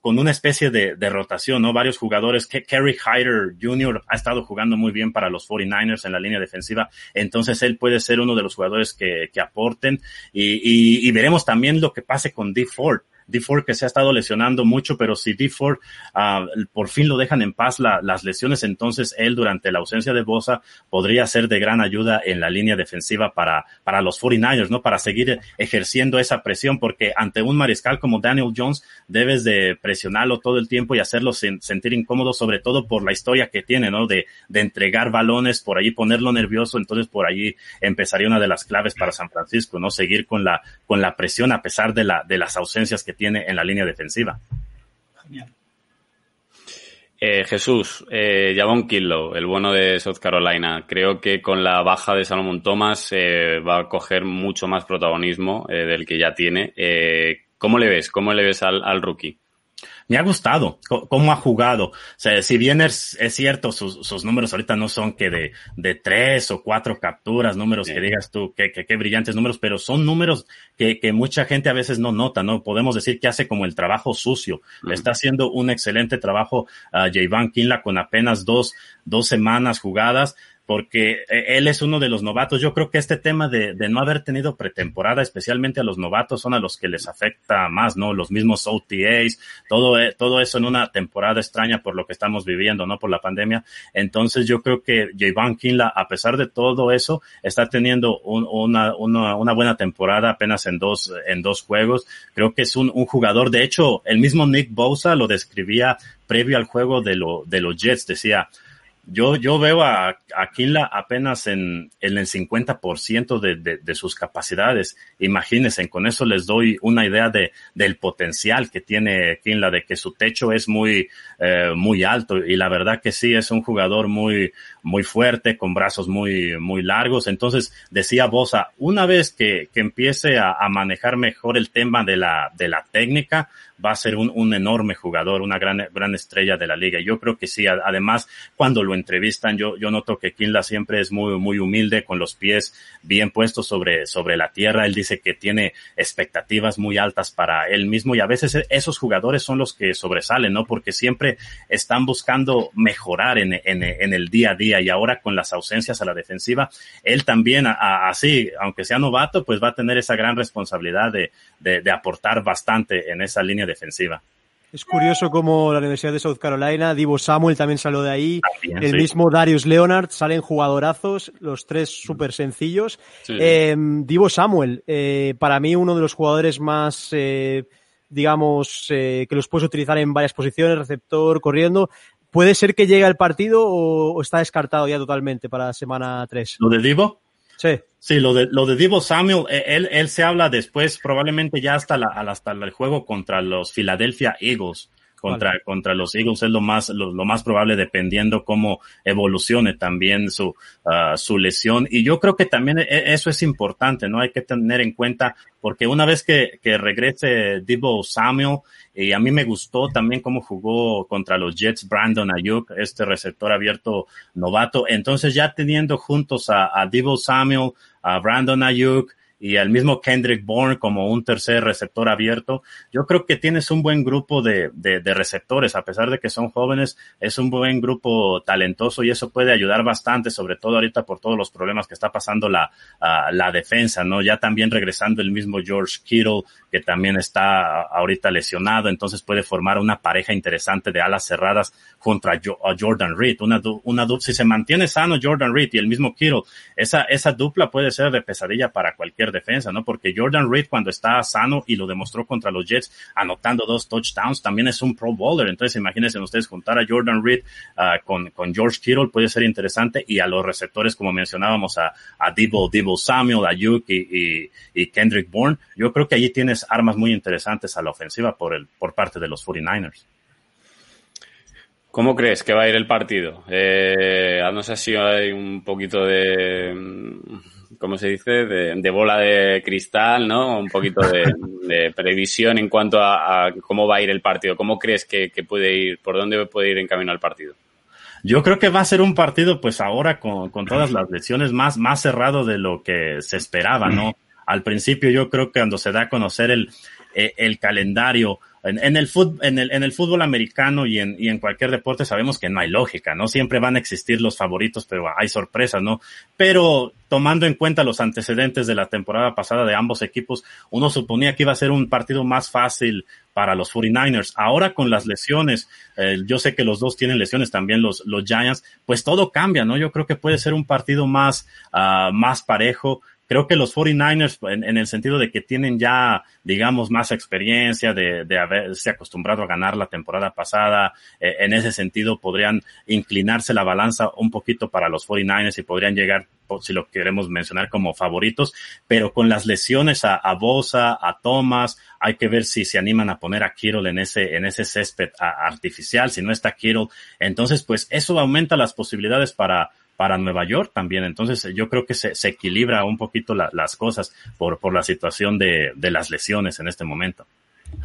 con una especie de, de, rotación, ¿no? Varios jugadores, que Kerry Hyder Jr. ha estado jugando muy bien para los 49ers en la línea defensiva, entonces él puede ser uno de los jugadores que, aporten y veremos también lo que pase con D. Ford D. Ford que se ha estado lesionando mucho, pero si D. Ford uh, por fin lo dejan en paz la, las lesiones, entonces él durante la ausencia de Bosa podría ser de gran ayuda en la línea defensiva para, para los 49ers, ¿no? Para seguir ejerciendo esa presión, porque ante un mariscal como Daniel Jones debes de presionarlo todo el tiempo y hacerlo sen sentir incómodo, sobre todo por la historia que tiene, ¿no? De, de entregar balones, por allí ponerlo nervioso, entonces por allí empezaría una de las claves para San Francisco, ¿no? Seguir con la, con la presión a pesar de la, de las ausencias que tiene en la línea defensiva. Genial. Eh, Jesús, eh, Javon Killow, el bueno de South Carolina, creo que con la baja de Salomon Thomas eh, va a coger mucho más protagonismo eh, del que ya tiene. Eh, ¿Cómo le ves? ¿Cómo le ves al, al rookie? Me ha gustado cómo ha jugado. O sea, si bien es, es cierto, sus, sus, números ahorita no son que de, de tres o cuatro capturas, números sí. que digas tú, que, que, que, brillantes números, pero son números que, que mucha gente a veces no nota, ¿no? Podemos decir que hace como el trabajo sucio. Uh -huh. Le está haciendo un excelente trabajo a Javon Kinla con apenas dos, dos semanas jugadas porque eh, él es uno de los novatos. Yo creo que este tema de, de, no haber tenido pretemporada, especialmente a los novatos, son a los que les afecta más, ¿no? Los mismos OTAs, todo, eh, todo eso en una temporada extraña por lo que estamos viviendo, ¿no? Por la pandemia. Entonces yo creo que Javon Kinla, a pesar de todo eso, está teniendo un, una, una, una, buena temporada apenas en dos, en dos juegos. Creo que es un, un jugador. De hecho, el mismo Nick Bosa lo describía previo al juego de, lo, de los Jets. Decía, yo, yo veo a, a apenas en, en el 50% de, de, de, sus capacidades. Imagínense, con eso les doy una idea de, del potencial que tiene Kinla, de que su techo es muy, eh, muy alto. Y la verdad que sí, es un jugador muy, muy fuerte, con brazos muy, muy largos. Entonces, decía Bosa, una vez que, que empiece a, a manejar mejor el tema de la, de la técnica, va a ser un, un enorme jugador, una gran, gran estrella de la liga. Yo creo que sí. Además, cuando lo entrevistan, yo, yo noto que Kinla siempre es muy, muy humilde, con los pies bien puestos sobre, sobre la tierra. Él dice que tiene expectativas muy altas para él mismo y a veces esos jugadores son los que sobresalen, ¿no? Porque siempre están buscando mejorar en, en, en el día a día y ahora con las ausencias a la defensiva, él también, así, aunque sea novato, pues va a tener esa gran responsabilidad de, de, de aportar bastante en esa línea defensiva. Es curioso cómo la Universidad de South Carolina, Divo Samuel también salió de ahí, también, el sí. mismo Darius Leonard, salen jugadorazos, los tres súper sencillos. Sí. Eh, Divo Samuel, eh, para mí uno de los jugadores más, eh, digamos, eh, que los puedes utilizar en varias posiciones, receptor, corriendo, ¿puede ser que llegue al partido o, está descartado ya totalmente para la semana 3? ¿Lo de Divo? Sí. Sí, lo de, lo de Divo Samuel, eh, él, él se habla después, probablemente ya hasta, la, hasta el juego contra los Philadelphia Eagles contra, contra los Eagles es lo más, lo, más probable dependiendo cómo evolucione también su, uh, su lesión. Y yo creo que también e, eso es importante, ¿no? Hay que tener en cuenta, porque una vez que, que regrese Divo Samuel, y a mí me gustó también cómo jugó contra los Jets Brandon Ayuk, este receptor abierto novato. Entonces ya teniendo juntos a, a Divo Samuel, a Brandon Ayuk, y al mismo Kendrick Bourne como un tercer receptor abierto. Yo creo que tienes un buen grupo de, de, de, receptores, a pesar de que son jóvenes, es un buen grupo talentoso y eso puede ayudar bastante, sobre todo ahorita por todos los problemas que está pasando la, uh, la defensa, ¿no? Ya también regresando el mismo George Kittle, que también está ahorita lesionado, entonces puede formar una pareja interesante de alas cerradas contra a Jordan Reed, una, una si se mantiene sano Jordan Reed y el mismo Kittle, esa, esa dupla puede ser de pesadilla para cualquier defensa, ¿no? Porque Jordan Reed cuando está sano y lo demostró contra los Jets anotando dos touchdowns, también es un pro bowler, entonces imagínense ustedes juntar a Jordan Reed uh, con, con George Kittle puede ser interesante y a los receptores como mencionábamos a, a Debo, Debo Samuel, a Yuki y, y Kendrick Bourne, yo creo que allí tienes armas muy interesantes a la ofensiva por, el, por parte de los 49ers. ¿Cómo crees que va a ir el partido? Eh, no sé si hay un poquito de, ¿cómo se dice? De, bola de cristal, ¿no? Un poquito de, previsión en cuanto a, cómo va a ir el partido. ¿Cómo crees que, puede ir, por dónde puede ir en camino al partido? Yo creo que va a ser un partido, pues ahora con, con todas las lesiones, más, más cerrado de lo que se esperaba, ¿no? al principio yo creo que cuando se da a conocer el, eh, el calendario, en, el fútbol, en, el, fútbol americano y en, y en cualquier deporte sabemos que no hay lógica, ¿no? Siempre van a existir los favoritos, pero hay sorpresas, ¿no? Pero tomando en cuenta los antecedentes de la temporada pasada de ambos equipos, uno suponía que iba a ser un partido más fácil para los 49ers. Ahora con las lesiones, eh, yo sé que los dos tienen lesiones también los, los Giants, pues todo cambia, ¿no? Yo creo que puede ser un partido más, uh, más parejo creo que los 49ers, en, el sentido de que tienen ya, digamos, más experiencia de, de haberse acostumbrado a ganar la temporada pasada, eh, en ese sentido podrían inclinarse la balanza un poquito para los 49ers y podrían llegar, si lo queremos mencionar como favoritos, pero con las lesiones a, a Bosa, a Thomas, hay que ver si se animan a poner a Kittle en ese, en ese césped artificial, si no está Kittle, entonces pues eso aumenta las posibilidades para para Nueva York también. Entonces yo creo que se, se equilibra un poquito la, las cosas por, por la situación de, de, las lesiones en este momento.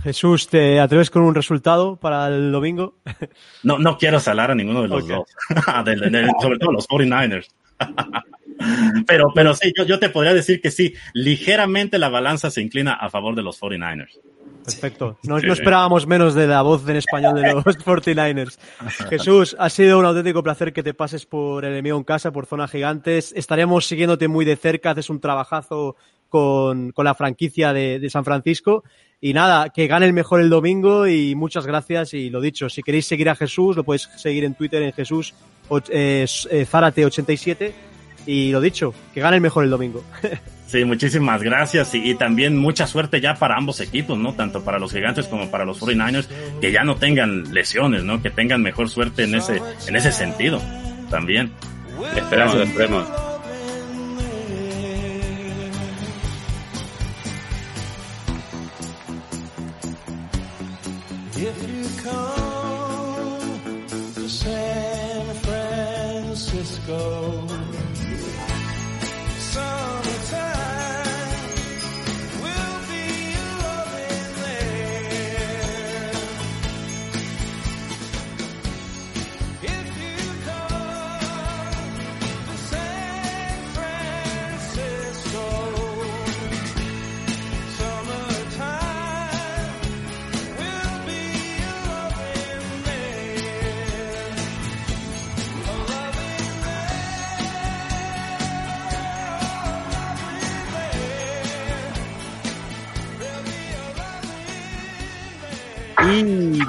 Jesús, ¿te atreves con un resultado para el domingo? No, no quiero salar a ninguno de los okay. dos, de, de, sobre todo los 49ers. pero, pero sí, yo, yo te podría decir que sí, ligeramente la balanza se inclina a favor de los 49ers. Perfecto. No, no, esperábamos menos de la voz en español de los 49ers. Jesús, ha sido un auténtico placer que te pases por el enemigo en casa, por Zona Gigantes. Estaremos siguiéndote muy de cerca, haces un trabajazo con, con la franquicia de, de, San Francisco. Y nada, que gane el mejor el domingo y muchas gracias. Y lo dicho, si queréis seguir a Jesús, lo podéis seguir en Twitter en Jesús eh, Zárate87. Y lo dicho, que gane el mejor el domingo. Sí, muchísimas gracias y, y, también mucha suerte ya para ambos equipos, ¿no? Tanto para los gigantes como para los 49ers, que ya no tengan lesiones, ¿no? Que tengan mejor suerte en ese, en ese sentido también. Esperamos, esperemos.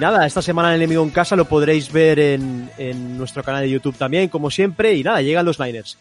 Nada, esta semana el enemigo en casa lo podréis ver en, nuestro canal de YouTube también, como siempre. Y nada, llegan los Niners.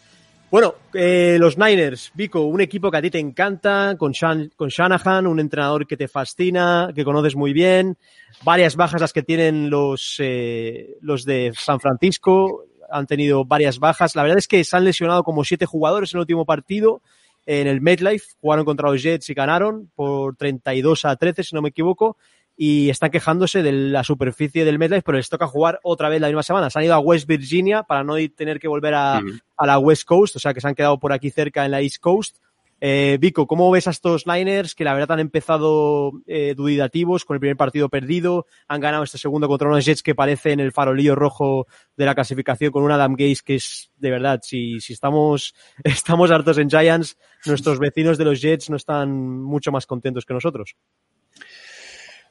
Bueno, eh, los Niners, Vico, un equipo que a ti te encanta, con Shanahan, un entrenador que te fascina, que conoces muy bien, varias bajas las que tienen los, eh, los de San Francisco, han tenido varias bajas. La verdad es que se han lesionado como siete jugadores en el último partido en el MetLife, jugaron contra los Jets y ganaron por 32 a 13, si no me equivoco, y están quejándose de la superficie del MetLife, pero les toca jugar otra vez la misma semana. Se han ido a West Virginia para no tener que volver a, la West Coast, o sea que se han quedado por aquí cerca en la East Coast. Eh, Vico, ¿cómo ves a estos Niners que la verdad han empezado eh, dudativos con el primer partido perdido? Han ganado este segundo contra unos Jets que parecen el farolillo rojo de la clasificación con un Adam Gaze que es de verdad, si, si estamos, estamos hartos en Giants, nuestros vecinos de los Jets no están mucho más contentos que nosotros.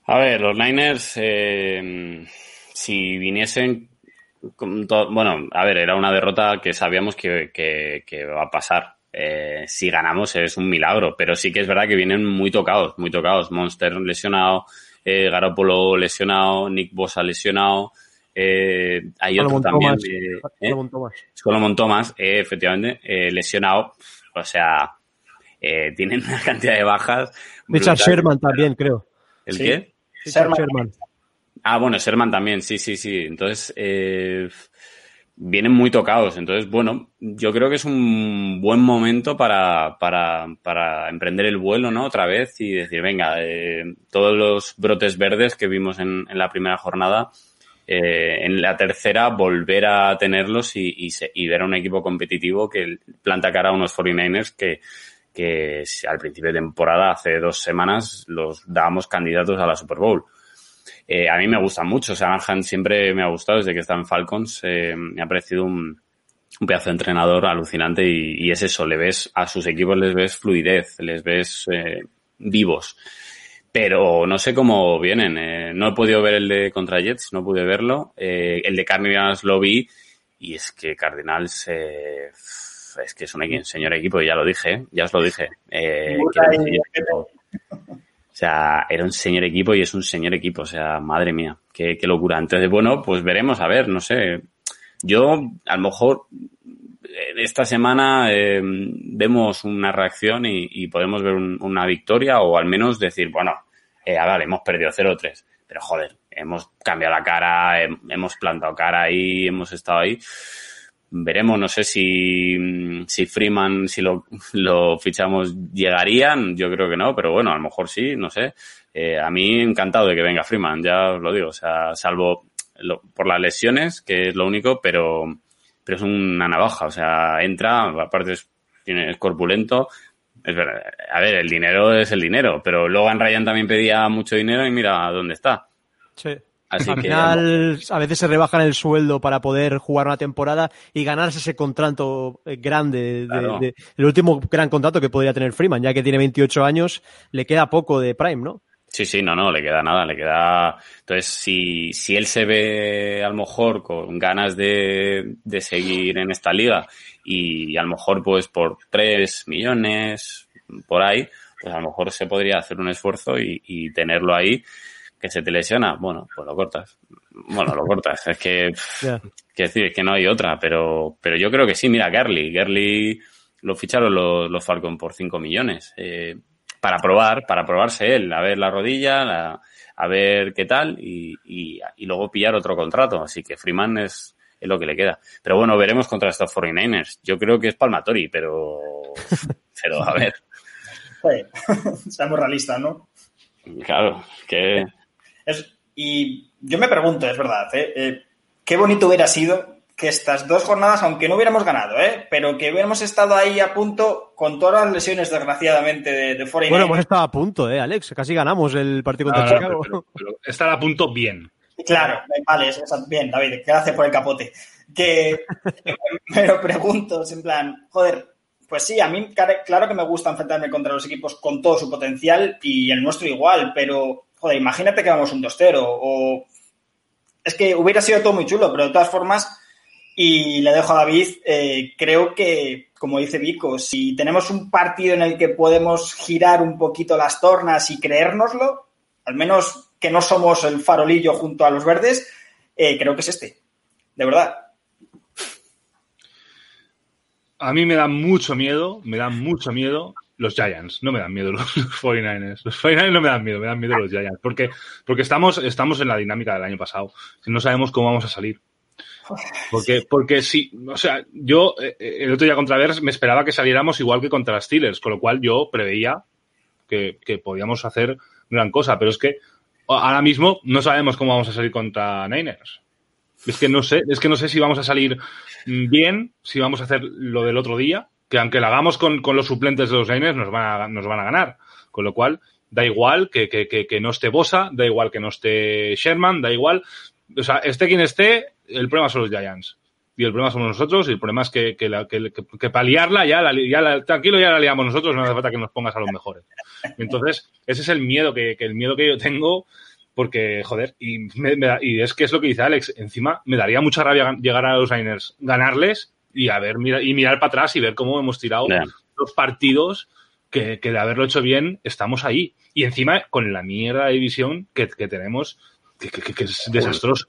A ver, los Niners, eh, si viniesen bueno, a ver, era una derrota que sabíamos que, que- que va a pasar. Eh, si ganamos es un milagro, pero sí que es verdad que vienen muy tocados, muy tocados. Monster lesionado, eh, Garoppolo lesionado, Nick Bosa lesionado, eh, hay otro Solomon también, Thomas. eh. Solomon Thomas. Solomon Thomas, eh, efectivamente, eh, lesionado, o sea, eh, tienen una cantidad de bajas. Richard. Sherman también, creo. ¿El Sí. qué? Richard Sherman. Sherman. Ah, bueno, Sherman también, sí, sí, sí. Entonces, eh, vienen muy tocados. Entonces, bueno, yo creo que es un buen momento para, para, para emprender el vuelo, ¿no? Otra vez y decir, venga, eh, todos los brotes verdes que vimos en, en la primera jornada, eh, en la tercera volver a tenerlos y, y, se- y ver a un equipo competitivo que planta cara a unos 49ers que, que al principio de temporada, hace dos semanas, los dábamos candidatos a la Super Bowl. Eh, a mí me gusta mucho, Shanahan siempre me ha gustado desde que está en Falcons, eh, me ha parecido un, pedazo de entrenador alucinante y, es eso, le ves a sus equipos, les ves fluidez, les ves eh, vivos. Pero no sé cómo vienen. no he podido ver el de contra Jets, no pude verlo. El de Cardinals lo vi y es que Cardinals es que es un señor equipo, ya lo dije, ya os lo dije. Eh. O sea, era un señor equipo y es un señor equipo. O sea, madre mía, qué, qué locura. Entonces, bueno, pues veremos, a ver, no sé. Yo, a lo mejor, eh, esta semana eh, vemos una reacción y, y podemos ver un- una victoria o al menos decir, bueno, eh, ah, vale, hemos perdido 0-3, pero joder, hemos cambiado la cara, hem- hemos plantado cara ahí, hemos estado ahí. Veremos, no sé si, si Freeman, si lo, lo fichamos, llegarían. Yo creo que no, pero bueno, a lo mejor sí, no sé. Eh, a mí encantado de que venga Freeman, ya os lo digo. O sea, salvo por las lesiones, que es lo único, pero, pero es una navaja. O sea, entra, aparte es, tiene, es corpulento. Es verdad, a ver, el dinero es el dinero, pero Logan Ryan también pedía mucho dinero y mira dónde está. Sí. Así Al que final, a veces se rebajan el sueldo para poder jugar una temporada y ganarse ese contrato eh, grande. de- Claro. de- el último gran contrato que podría tener Freeman, ya que tiene 28 años, le queda poco de Prime, ¿no? Sí, sí, no, no, le queda nada, le queda. Entonces, si, si él se ve a lo mejor con ganas de, de seguir en esta liga y, a lo mejor pues por 3 millones, por ahí, pues a lo mejor se podría hacer un esfuerzo y, y tenerlo ahí, que se te lesiona, bueno, pues lo cortas. Bueno, lo cortas, es que, que decir, es que no hay otra, pero, pero yo creo que sí, mira, Gerly, Gerly lo ficharon los, los Falcon por 5 millones. Eh, para probar, para probarse él, a ver la rodilla, la- a ver qué tal y, y, y luego pillar otro contrato. Así que Freeman es, es lo que le queda. Pero bueno, veremos contra estos 49ers. Yo creo que es Palmatori, pero, pero a ver, seamos realistas, ¿no? claro, que Es- y yo me pregunto, es verdad, ¿eh? Eh, qué bonito hubiera sido que estas dos jornadas, aunque no hubiéramos ganado, ¿eh? pero que hubiéramos estado ahí a punto con todas las lesiones, desgraciadamente, de, de 49ers. Bueno, hemos estado a punto, ¿eh, Alex? Casi ganamos el partido contra no, Chicago. pero, pero estar a punto bien. Claro, vale, bien, David, gracias por el capote. Que me lo pregunto, en plan, joder, pues sí, a mí claro que me gusta enfrentarme contra los equipos con todo su potencial y el nuestro igual, pero, joder, imagínate que vamos un 2-0 o... Es que hubiera sido todo muy chulo, pero de todas formas, y le dejo a David, eh, creo que, como dice Vico, si tenemos un partido en el que podemos girar un poquito las tornas y creérnoslo, al menos que no somos el farolillo junto a los verdes, eh, creo que es este. De verdad. a mí me da mucho miedo, me da mucho miedo los Giants. No me dan miedo los, 49ers. Los 49ers no me dan miedo, me dan miedo los Giants. Porque, porque estamos, estamos en la dinámica del año pasado. No sabemos cómo vamos a salir. Porque, porque sí, o sea, yo eh, el otro día contra Bears me esperaba que saliéramos igual que contra Steelers, con lo cual yo preveía que, que podíamos hacer gran cosa, pero es que ahora mismo no sabemos cómo vamos a salir contra Niners. Es que no sé, es que no sé si vamos a salir bien, si vamos a hacer lo del otro día, que aunque lo hagamos con, con los suplentes de los Niners, nos van a, nos van a ganar. Con lo cual, da igual que, que, que, que no esté Bosa, da igual que no esté Sherman, da igual. O sea, esté quien esté, el problema son los Giants. Y el problema somos nosotros, y el problema es que, la, paliarla, ya, la, ya la, tranquilo, ya la liamos nosotros, no hace falta que nos pongas a los mejores. Entonces, ese es el miedo que, el miedo que yo tengo, porque, joder, y, y es que es lo que dice Alex, encima me daría mucha rabia llegar a los Niners, ganarles y a ver, mira, y mirar para atrás y ver cómo hemos tirado Yeah. los partidos que, que de haberlo hecho bien estamos ahí. Y encima con la mierda de división que, que tenemos, que, que- que es desastroso.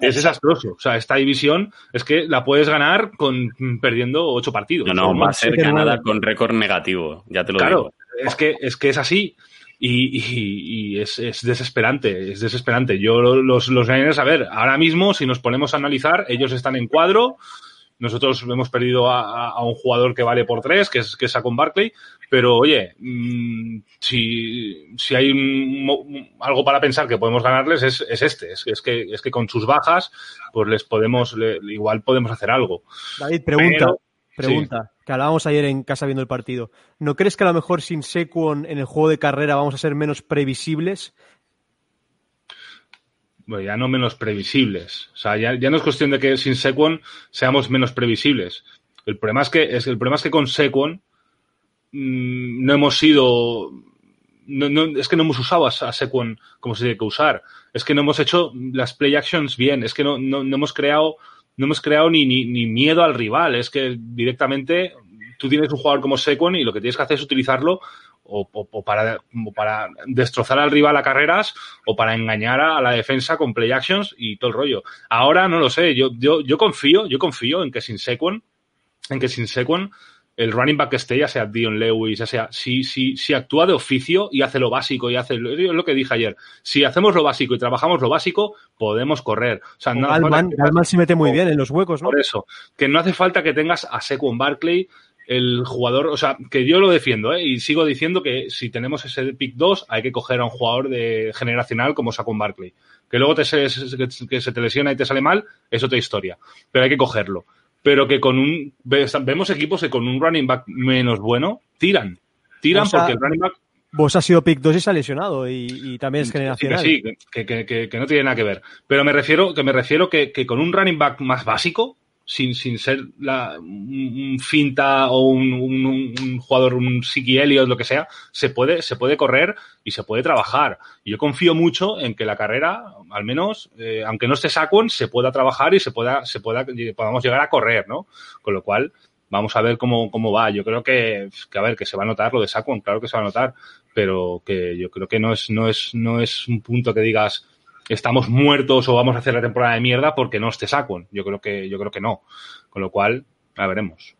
Es desastroso. O sea, esta división es que la puedes ganar con perdiendo ocho partidos. No, no, va a ser nueve. con récord negativo, ya te lo Claro, digo. es que, es que es así. Y, y- y es, es desesperante, es desesperante. Yo, los, los Niners, a ver, ahora mismo, si nos ponemos a analizar, ellos están en cuadro. Nosotros hemos perdido a, a- a un jugador que vale por tres, que es, que es Saquon Barkley. Pero, oye, mm, si, si hay un algo para pensar que podemos ganarles, es, es este. Es, es que, es que con sus bajas, pues les podemos, le- igual podemos hacer algo. David, pregunta, Pero- pregunta, que hablábamos ayer en casa viendo el partido. ¿No crees que a lo mejor sin Sequon en el juego de carrera vamos a ser menos previsibles? Bueno, ya no menos previsibles. O sea, ya, ya no es cuestión de que sin Sequon seamos menos previsibles. El problema es que, es, el problema es que con Sequon mm, no hemos sido. No, no, es que no hemos usado a, Sequon como se tiene que usar. Es que no hemos hecho las play actions bien. Es que no, no, no hemos creado. No hemos creado ni, ni, ni miedo al rival. Es que directamente tú tienes un jugador como Sequon y lo que tienes que hacer es utilizarlo o, o- o para, destrozar al rival a carreras o para engañar a, a la defensa con play actions y todo el rollo. Ahora no lo sé, yo, yo, yo confío, yo confío en que sin Sequon, en que sin Sequon, el running back que esté, ya sea Dion Lewis, ya sea, si, si, si actúa de oficio y hace lo básico y hace lo, es lo que dije ayer, si hacemos lo básico y trabajamos lo básico, podemos correr. O sea, no Galman se mete muy bien en los huecos, ¿no? por eso, que no hace falta que tengas a Sequon Barkley, el jugador, o sea, que yo lo defiendo, ¿eh? y sigo diciendo que si tenemos ese pick 2, hay que coger a un jugador de generacional como Saquon Barkley. Que luego te se, que- se te lesiona y te sale mal, es otra historia, pero hay que cogerlo. Pero que con un, vemos equipos que con un running back menos bueno, tiran. Tiran O sea, porque el running back Vos has sido pick 2 y se ha lesionado y, y también es Sí, que generacional. sí, que, que, que, que no tiene nada que ver. Pero me refiero, que me refiero que, que con un running back más básico, sin, sin ser la, un, finta o un, un, un- jugador, un Siki lo que sea, se puede, se puede correr y se puede trabajar. Y yo confío mucho en que la carrera, al menos, eh, aunque no esté Saquon, se pueda trabajar y se pueda, se pueda, podamos llegar a correr, ¿no? Con lo cual, vamos a ver cómo, cómo va. Yo creo que, que, a ver, que se va a notar lo de Saquon, claro que se va a notar, pero que yo creo que no es, no es, no es un punto que digas estamos muertos o vamos a hacer la temporada de mierda porque no esté Saquon. Yo creo que, yo creo que no. Con lo cual, la veremos.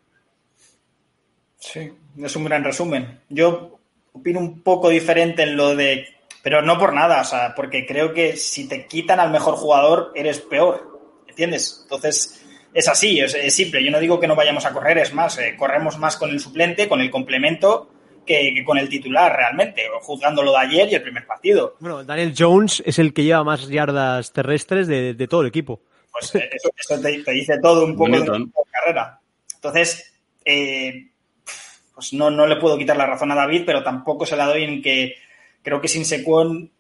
Sí, es un gran resumen. Yo opino un poco diferente en lo de. Pero no por nada, o sea, porque creo que si te quitan al mejor jugador, eres peor. ¿Entiendes? Entonces, es así, es, es simple. Yo no digo que no vayamos a correr, es más, eh, corremos más con el suplente, con el complemento, que, que con el titular realmente, juzgando lo de ayer y el primer partido. Bueno, Daniel Jones es el que lleva más yardas terrestres de, de todo el equipo. Pues eh, eso, eso te, te dice todo un poco de carrera. Entonces, eh, pues no, no le puedo quitar la razón a David, pero tampoco se la doy en que creo que sin Secuón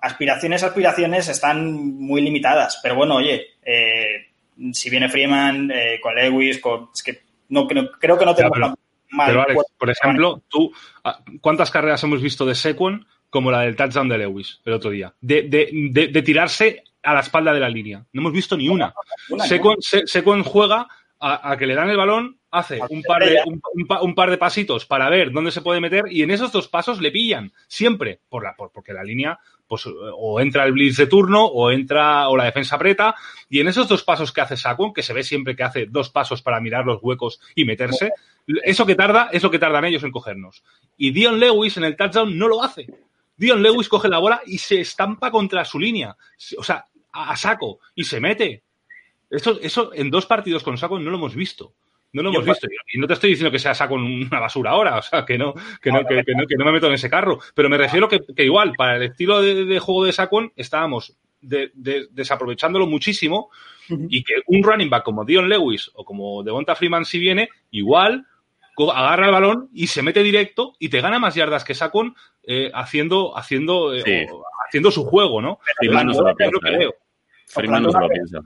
aspiraciones, aspiraciones están muy limitadas. Pero bueno, oye, eh, si viene Freeman, eh, con Lewis, con, es que no creo, creo que no tenemos pero- tan mal Pero Alex, por ejemplo, tú, ah, ¿cuántas carreras hemos visto de Sequon como la del touchdown de Lewis el otro día? De, de, de, de tirarse a la espalda de la línea. No hemos visto ni una. Sequon, Se- Sequon juega a, a que le dan el balón, hace un par, de, un, un pa- un par de pasitos para ver dónde se puede meter y en esos dos pasos le pillan. Siempre. Por la, por, porque la línea pues o entra el blitz de turno o entra o la defensa aprieta y en esos dos pasos que hace Saquon, que se ve siempre que hace dos pasos para mirar los huecos y meterse, eso que tarda es lo que tardan ellos en cogernos. Y Dion Lewis en el touchdown no lo hace. Dion Lewis coge la bola y se estampa contra su línea, o sea, a, saco y se mete. Eso, eso en dos partidos con Saquon no lo hemos visto. No lo hemos visto. Y no te estoy diciendo que sea saco una basura ahora, o sea, que no, que no, que, no, me meto en ese carro. Pero me refiero que, que igual, para el estilo de, juego de Saquon, estábamos desaprovechándolo muchísimo y que un running back como Dion Lewis o como Devonta Freeman si viene, igual agarra el balón y se mete directo y te gana más yardas que Saquon eh, haciendo, haciendo, eh, haciendo su juego, ¿no? Freeman no se lo piensa. Freeman no se lo piensa.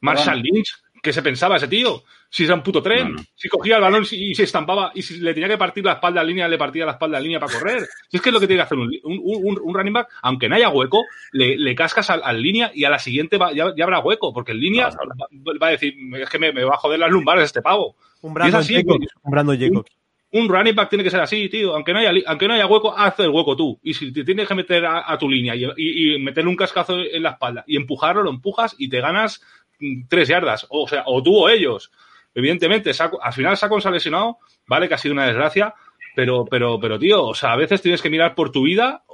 Marshall Lynch ¿Qué se pensaba ese tío? Si era un puto tren, si cogía el balón y se estampaba y si le tenía que partir la espalda a línea, le partía la espalda a línea para correr. Si es que es lo que tiene que hacer un, un, running back, aunque no haya hueco, le, cascas al, línea y a la siguiente ya, habrá hueco, porque el línea va, a decir, es que me, va a joder las lumbares este pavo. Un Brandon Jacobs. Un Brandon Jacobs un running back tiene que ser así, tío. Aunque no haya, aunque no haya hueco, haz el hueco tú. Y si te tienes que meter a, tu línea y, meterle un cascazo en la espalda y empujarlo, lo empujas y te ganas tres yardas, o sea, o tú o ellos. Evidentemente, al final Saco se ha lesionado, vale que ha sido una desgracia, pero, pero, pero, tío, o sea, a veces tienes que mirar por tu vida,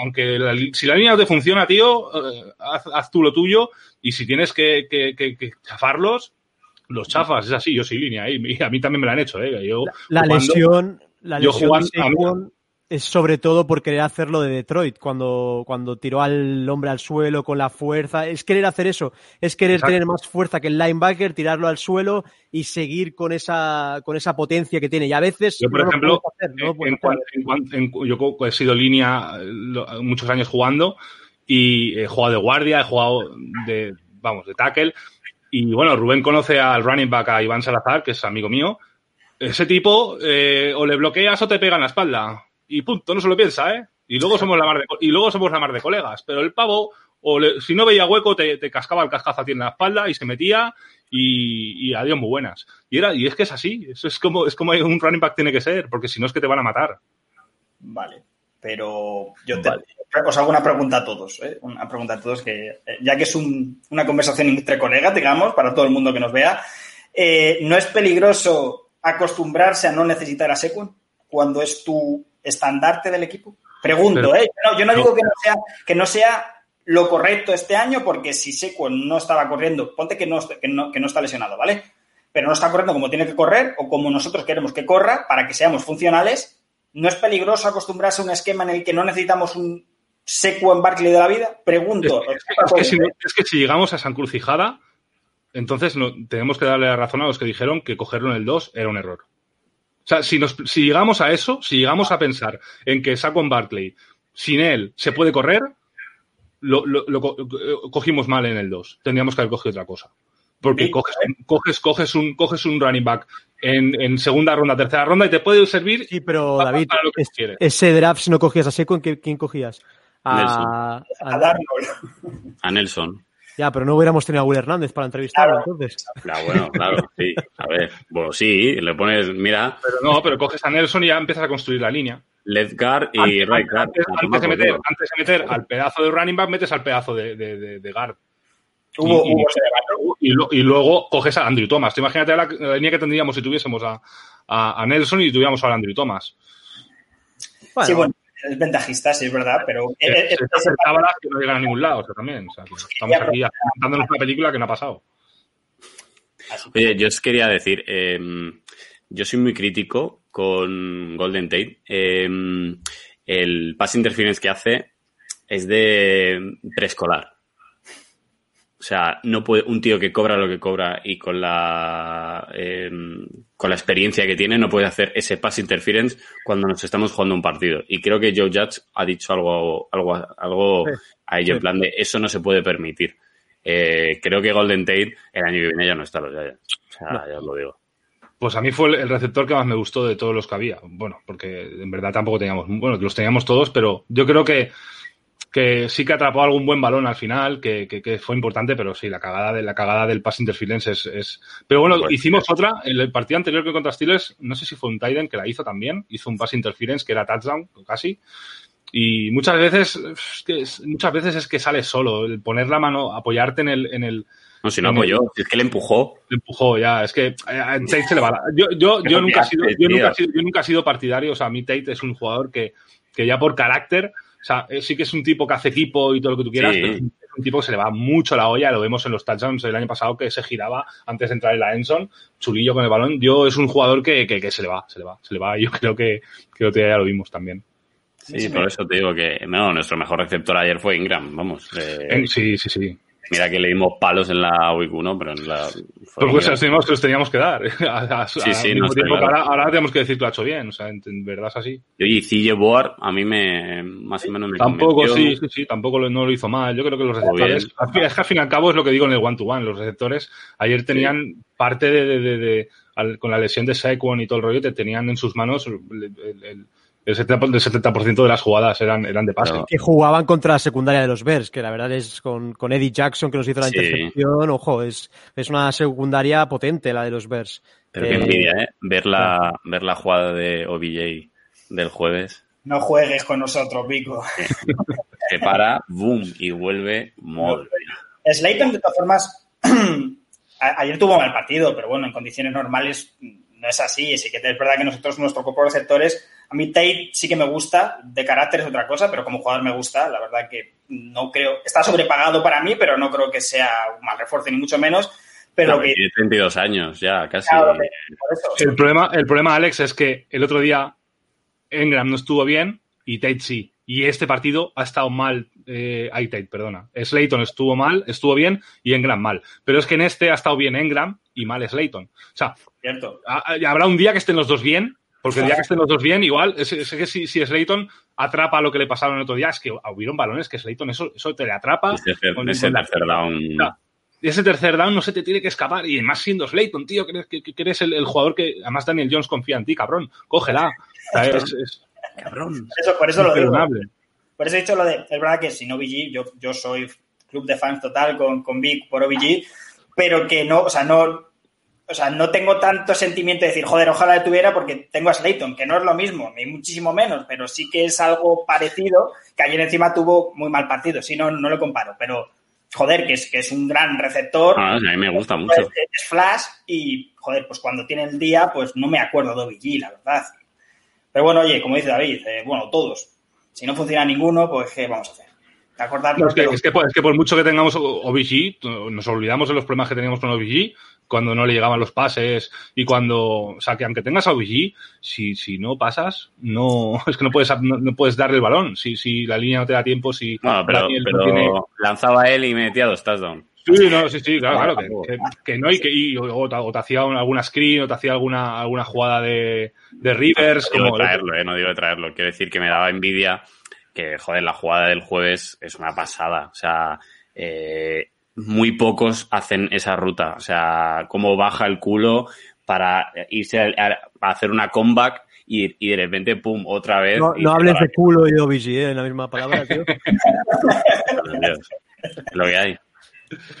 aunque si la línea no te funciona, tío, eh, haz, tú lo tuyo, y si tienes que, que, chafarlos, los chafas, es así, yo soy línea, y a mí también me la han hecho, ¿eh? Yo, la lesión, la lesión es sobre todo por querer hacerlo de Detroit, cuando, cuando tiró al hombre al suelo con la fuerza. Es querer hacer eso, es querer tener más fuerza que el linebacker, tirarlo al suelo y seguir con esa, con esa potencia que tiene. Y a veces. Yo, por ejemplo, yo he sido línea muchos años jugando y he jugado de guardia, he jugado de, vamos, de tackle. Y bueno, Rubén conoce al running back a Iván Salazar, que es amigo mío. Ese tipo, eh, o le bloqueas o te pega en la espalda y punto, no se lo piensa, ¿eh? Y luego somos la mar de, y luego somos la mar de colegas, pero el pavo, o si no veía hueco, te, cascaba el cascazo a ti en la espalda y se metía y, y adiós muy buenas. Y era, y es que es así, eso es como, es como un running back tiene que ser, porque si no es que te van a matar. Vale, pero yo te, os hago una pregunta a todos, ¿eh? una pregunta a todos que, eh, ya que es una conversación entre colegas, digamos, para todo el mundo que nos vea, eh, ¿no es peligroso acostumbrarse a no necesitar a Sequon cuando es tu estandarte del equipo? Pregunto, ¿eh? yo no digo que no, sea, que no sea lo correcto este año, porque si Seco no estaba corriendo, ponte que no, que no, que no está lesionado, ¿vale? Pero no está corriendo como tiene que correr o como nosotros queremos que corra para que seamos funcionales, ¿no es peligroso acostumbrarse a un esquema en el que no necesitamos un seco en Barkley de la vida? Pregunto. Es, que, si, es que si llegamos a San Crucijada, entonces no, tenemos que darle la razón a los que dijeron que cogerlo en el 2 era un error. O sea, si, nos, si llegamos a eso, si llegamos a pensar en que Saquon Barkley, sin él, se puede correr, lo, cogimos mal en el 2. Tendríamos que haber cogido otra cosa. Porque coges, coges, coges, un, coges un running back en, segunda ronda, tercera ronda y te puede servir. Sí, pero David, ese draft, si no cogías a Seco, ¿quién cogías? A, a, a Nelson. Ya, pero no hubiéramos tenido a Will Hernández para entrevistarlo entonces. Claro, bueno, claro, sí. A ver, bueno, sí, le pones, mira. Pero no, pero coges a Nelson y ya empiezas a construir la línea. Left guard y right guard. Antes, de meter, antes, de meter, al pedazo de running back, metes al pedazo de, de, de, guard. Hubo, y, hubo y, y, luego coges a Andrew Thomas. Te imagínate la, línea que tendríamos si tuviésemos a, a, a Nelson y tuviéramos a Andrew Thomas. Bueno, sí, bueno, es ventajista, sí, es verdad, pero... Es, es, que no llegan a ningún lado, o sea, también. O sea, estamos aquí dándonos una película que no ha pasado. Oye, yo os quería decir, eh, yo soy muy crítico con Golden Tate. Eh, el pass interference que hace es de preescolar. O sea, no puede, un tío que cobra lo que cobra y con la, eh, con la experiencia que tiene no puede hacer ese pass interference cuando nos estamos jugando un partido. Y creo que Joe Judge ha dicho algo, algo, algo a ello, en plan de eso no se puede permitir. Eh, creo que Golden Tate el año que viene ya no está los O sea, ya os lo digo. Pues a mí fue el receptor que más me gustó de todos los que había. Bueno, porque en verdad tampoco teníamos, bueno, los teníamos todos, pero yo creo que que sí que atrapó algún buen balón al final, que, que, fue importante, pero sí, la cagada, de, la cagada del pass interference es, es... Pero bueno, hicimos otra, en el partido anterior que contra Steelers, no sé si fue un Tiden que la hizo también, hizo un pass interference que era touchdown, casi, Y muchas veces, es que muchas veces es que sale solo, el poner la mano, apoyarte en el, en el, No, si no apoyó, si es que le empujó. le empujó ya, es que eh, a Tate se le va la- Yo, yo, yo, nunca he sido, yo, nunca he sido, yo nunca he sido partidario, o sea, a mí Tate es un jugador que, que ya por carácter, o sea, eh, sí que es un tipo que hace equipo y todo lo que tú quieras, Sí. pero es un, es un tipo que se le va mucho la olla, lo vemos en los touchdowns del año pasado que se giraba antes de entrar en la Enson, chulillo con el balón, yo es un jugador que, que, que se le va, se le va, se le va, yo creo que, que otro día ya lo vimos también. Sí, por eso te digo que no, nuestro mejor receptor ayer fue Ingram, vamos. eh, sí, sí, sí. Mira que le dimos palos en la Week 1, pero en la... Pues los teníamos que los teníamos que dar. A- a- Sí, sí, no, claro. ahora, ahora tenemos que decir que lo ha hecho bien. O sea, en, en verdad es así. Y CJ Board a mí me más o menos me Tampoco, convenció. sí, sí, sí, tampoco lo, no lo hizo mal. Yo creo que los receptores, es que al fin y al cabo es lo que digo en el one-to-one. Los receptores ayer tenían parte de, de- de- de- con la lesión de Saquon y todo el rollo, te tenían en sus manos el, el- el- el 70%, del 70% de las jugadas eran, eran de pase. Que jugaban contra la secundaria de los Bears, que la verdad es con, con Eddie Jackson que nos hizo la Sí. intercepción. Ojo, es, es una secundaria potente la de los Bears. Pero Eh, qué envidia, ¿eh? Ver la, ver la jugada de OBJ del jueves. No juegues con nosotros, Vico. Se para, boom, y vuelve. Madre. Slayton, de todas formas, ayer tuvo mal partido, pero bueno, en condiciones normales no es así. Sí que es verdad que nosotros, nuestro cuerpo de receptores, a mí Tate sí que me gusta, de carácter es otra cosa, pero como jugador me gusta. La verdad que no creo, está sobrepagado para mí, pero no creo que sea un mal refuerzo, ni mucho menos. Pero Claro, que, tiene 32 años ya, casi. claro, El problema, el problema, Alex, es que el otro día Engram no estuvo bien y Tate sí. Y este partido ha estado mal. Eh, ay, Tate, perdona. Slayton estuvo mal, estuvo bien y Engram mal. Pero es que en este ha estado bien Engram y mal Slayton. O sea, cierto. ha- habrá un día que estén los dos bien, porque el día que estén los dos bien, igual, es, es que si, si Slayton atrapa lo que le pasaron el otro día, es que hubieron balones que Slayton eso, eso te le atrapa. Ese, con- ese con la- tercer down. Y ese tercer down no se te tiene que escapar. Y más siendo Slayton, tío, que eres, que, que eres el, el jugador que. Además, Daniel Jones confía en ti, cabrón. Cógela. Sea, es, es Cabrón. Eso, por eso lo digo. Por eso he dicho lo de, es verdad que sin OBG, yo, yo soy club de fans total con, con Vic por OBG, pero que no, o sea, no, o sea, no tengo tanto sentimiento de decir, joder, ojalá le tuviera porque tengo a Slayton, que no es lo mismo, ni muchísimo menos, pero sí que es algo parecido, que ayer encima tuvo muy mal partido, sí, no, no lo comparo, pero joder, que es, que es un gran receptor, Ah, a mí me gusta es, mucho. es flash y, joder, pues cuando tiene el día, pues no me acuerdo de OBG, la verdad. Pero bueno, oye, como dice David, eh, bueno, todos. Si no funciona ninguno, pues ¿qué vamos a hacer? Acordarnos No, es, que, es, que, por- es que por mucho que tengamos OBG, nos olvidamos de los problemas que teníamos con OBG cuando no le llegaban los pases y cuando, o sea, que aunque tengas a OBG, si, si no pasas, no, es que no puedes, no, no puedes darle el balón. Si, si la línea no te da tiempo, si Bueno, pero, Daniel no pero tiene- lanzaba él y metía dos touchdowns. Sí, no, sí, sí, claro, claro, que, que- que no, y que y, o, o te, hacía un- alguna screen, o te hacía alguna, alguna jugada de, de Rivers, No digo como de traerlo, eh, no digo de traerlo. Quiero decir que me daba envidia que, joder, la jugada del jueves es una pasada. O sea, eh, muy pocos hacen esa ruta. O sea, cómo baja el culo para irse a, a hacer una comeback y, y de repente, pum, otra vez. No, hables de culo y OBG eh, en la misma palabra, tío. Dios, es lo que hay.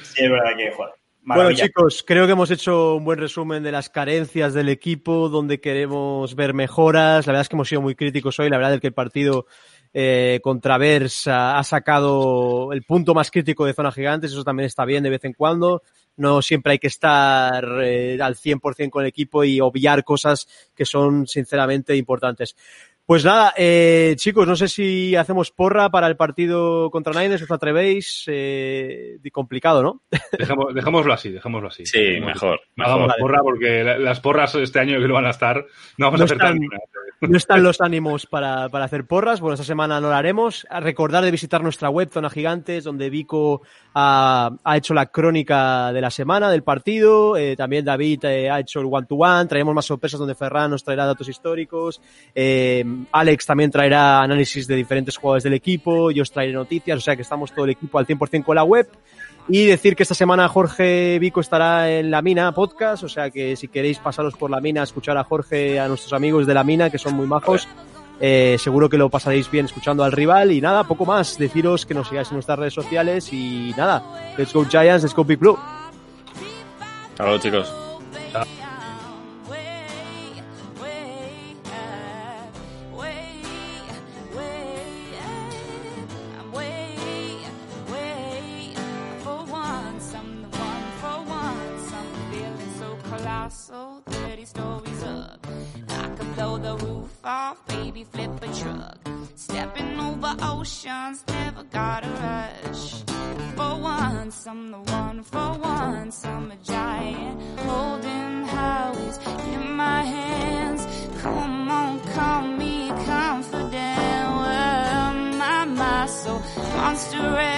Sí, es verdad que, joder, Bueno, chicos, creo que hemos hecho un buen resumen de las carencias del equipo, donde queremos ver mejoras. La verdad es que hemos sido muy críticos hoy. La verdad es que el partido eh, contra Bers ha, ha sacado el punto más crítico de zona gigantes. Eso también está bien de vez en cuando. No siempre hay que estar eh, al 100% con el equipo y obviar cosas que son sinceramente importantes. Pues nada, eh, chicos, no sé si hacemos porra para el partido contra Niners, os atrevéis. Eh, complicado, ¿no? Dejemos- dejémoslo así, dejémoslo así. Sí, Dejémoslo mejor. así. Hagamos Vale. porra porque la- las porras este año que van a estar. No vamos No a acertar están-. No están los ánimos para, para hacer porras. Bueno, esta semana no lo haremos. A recordar de visitar nuestra web, Zona Gigantes, donde Vico ha, ha hecho la crónica de la semana del partido. Eh, también David eh, ha hecho el one-to-one. Traeremos más sorpresas donde Ferran nos traerá datos históricos. Eh, Alex también traerá análisis de diferentes jugadores del equipo. Yo os traeré noticias. O sea que estamos todo el equipo al 100% con la web. Y decir que esta semana Jorge Vico estará en La Mina podcast, o sea que si queréis pasaros por La Mina a escuchar a Jorge, a nuestros amigos de La Mina, que son muy majos, eh, seguro que lo pasaréis bien escuchando al rival. Y nada, poco más, deciros que nos sigáis en nuestras redes sociales y nada, let's go Giants, let's go Big Blue. Hasta luego, chicos. emotions never got a rush. For once, I'm the one. For once, I'm a giant. Holding highways in my hands. Come on, call me confident. Well, my, my, soul, monster. red.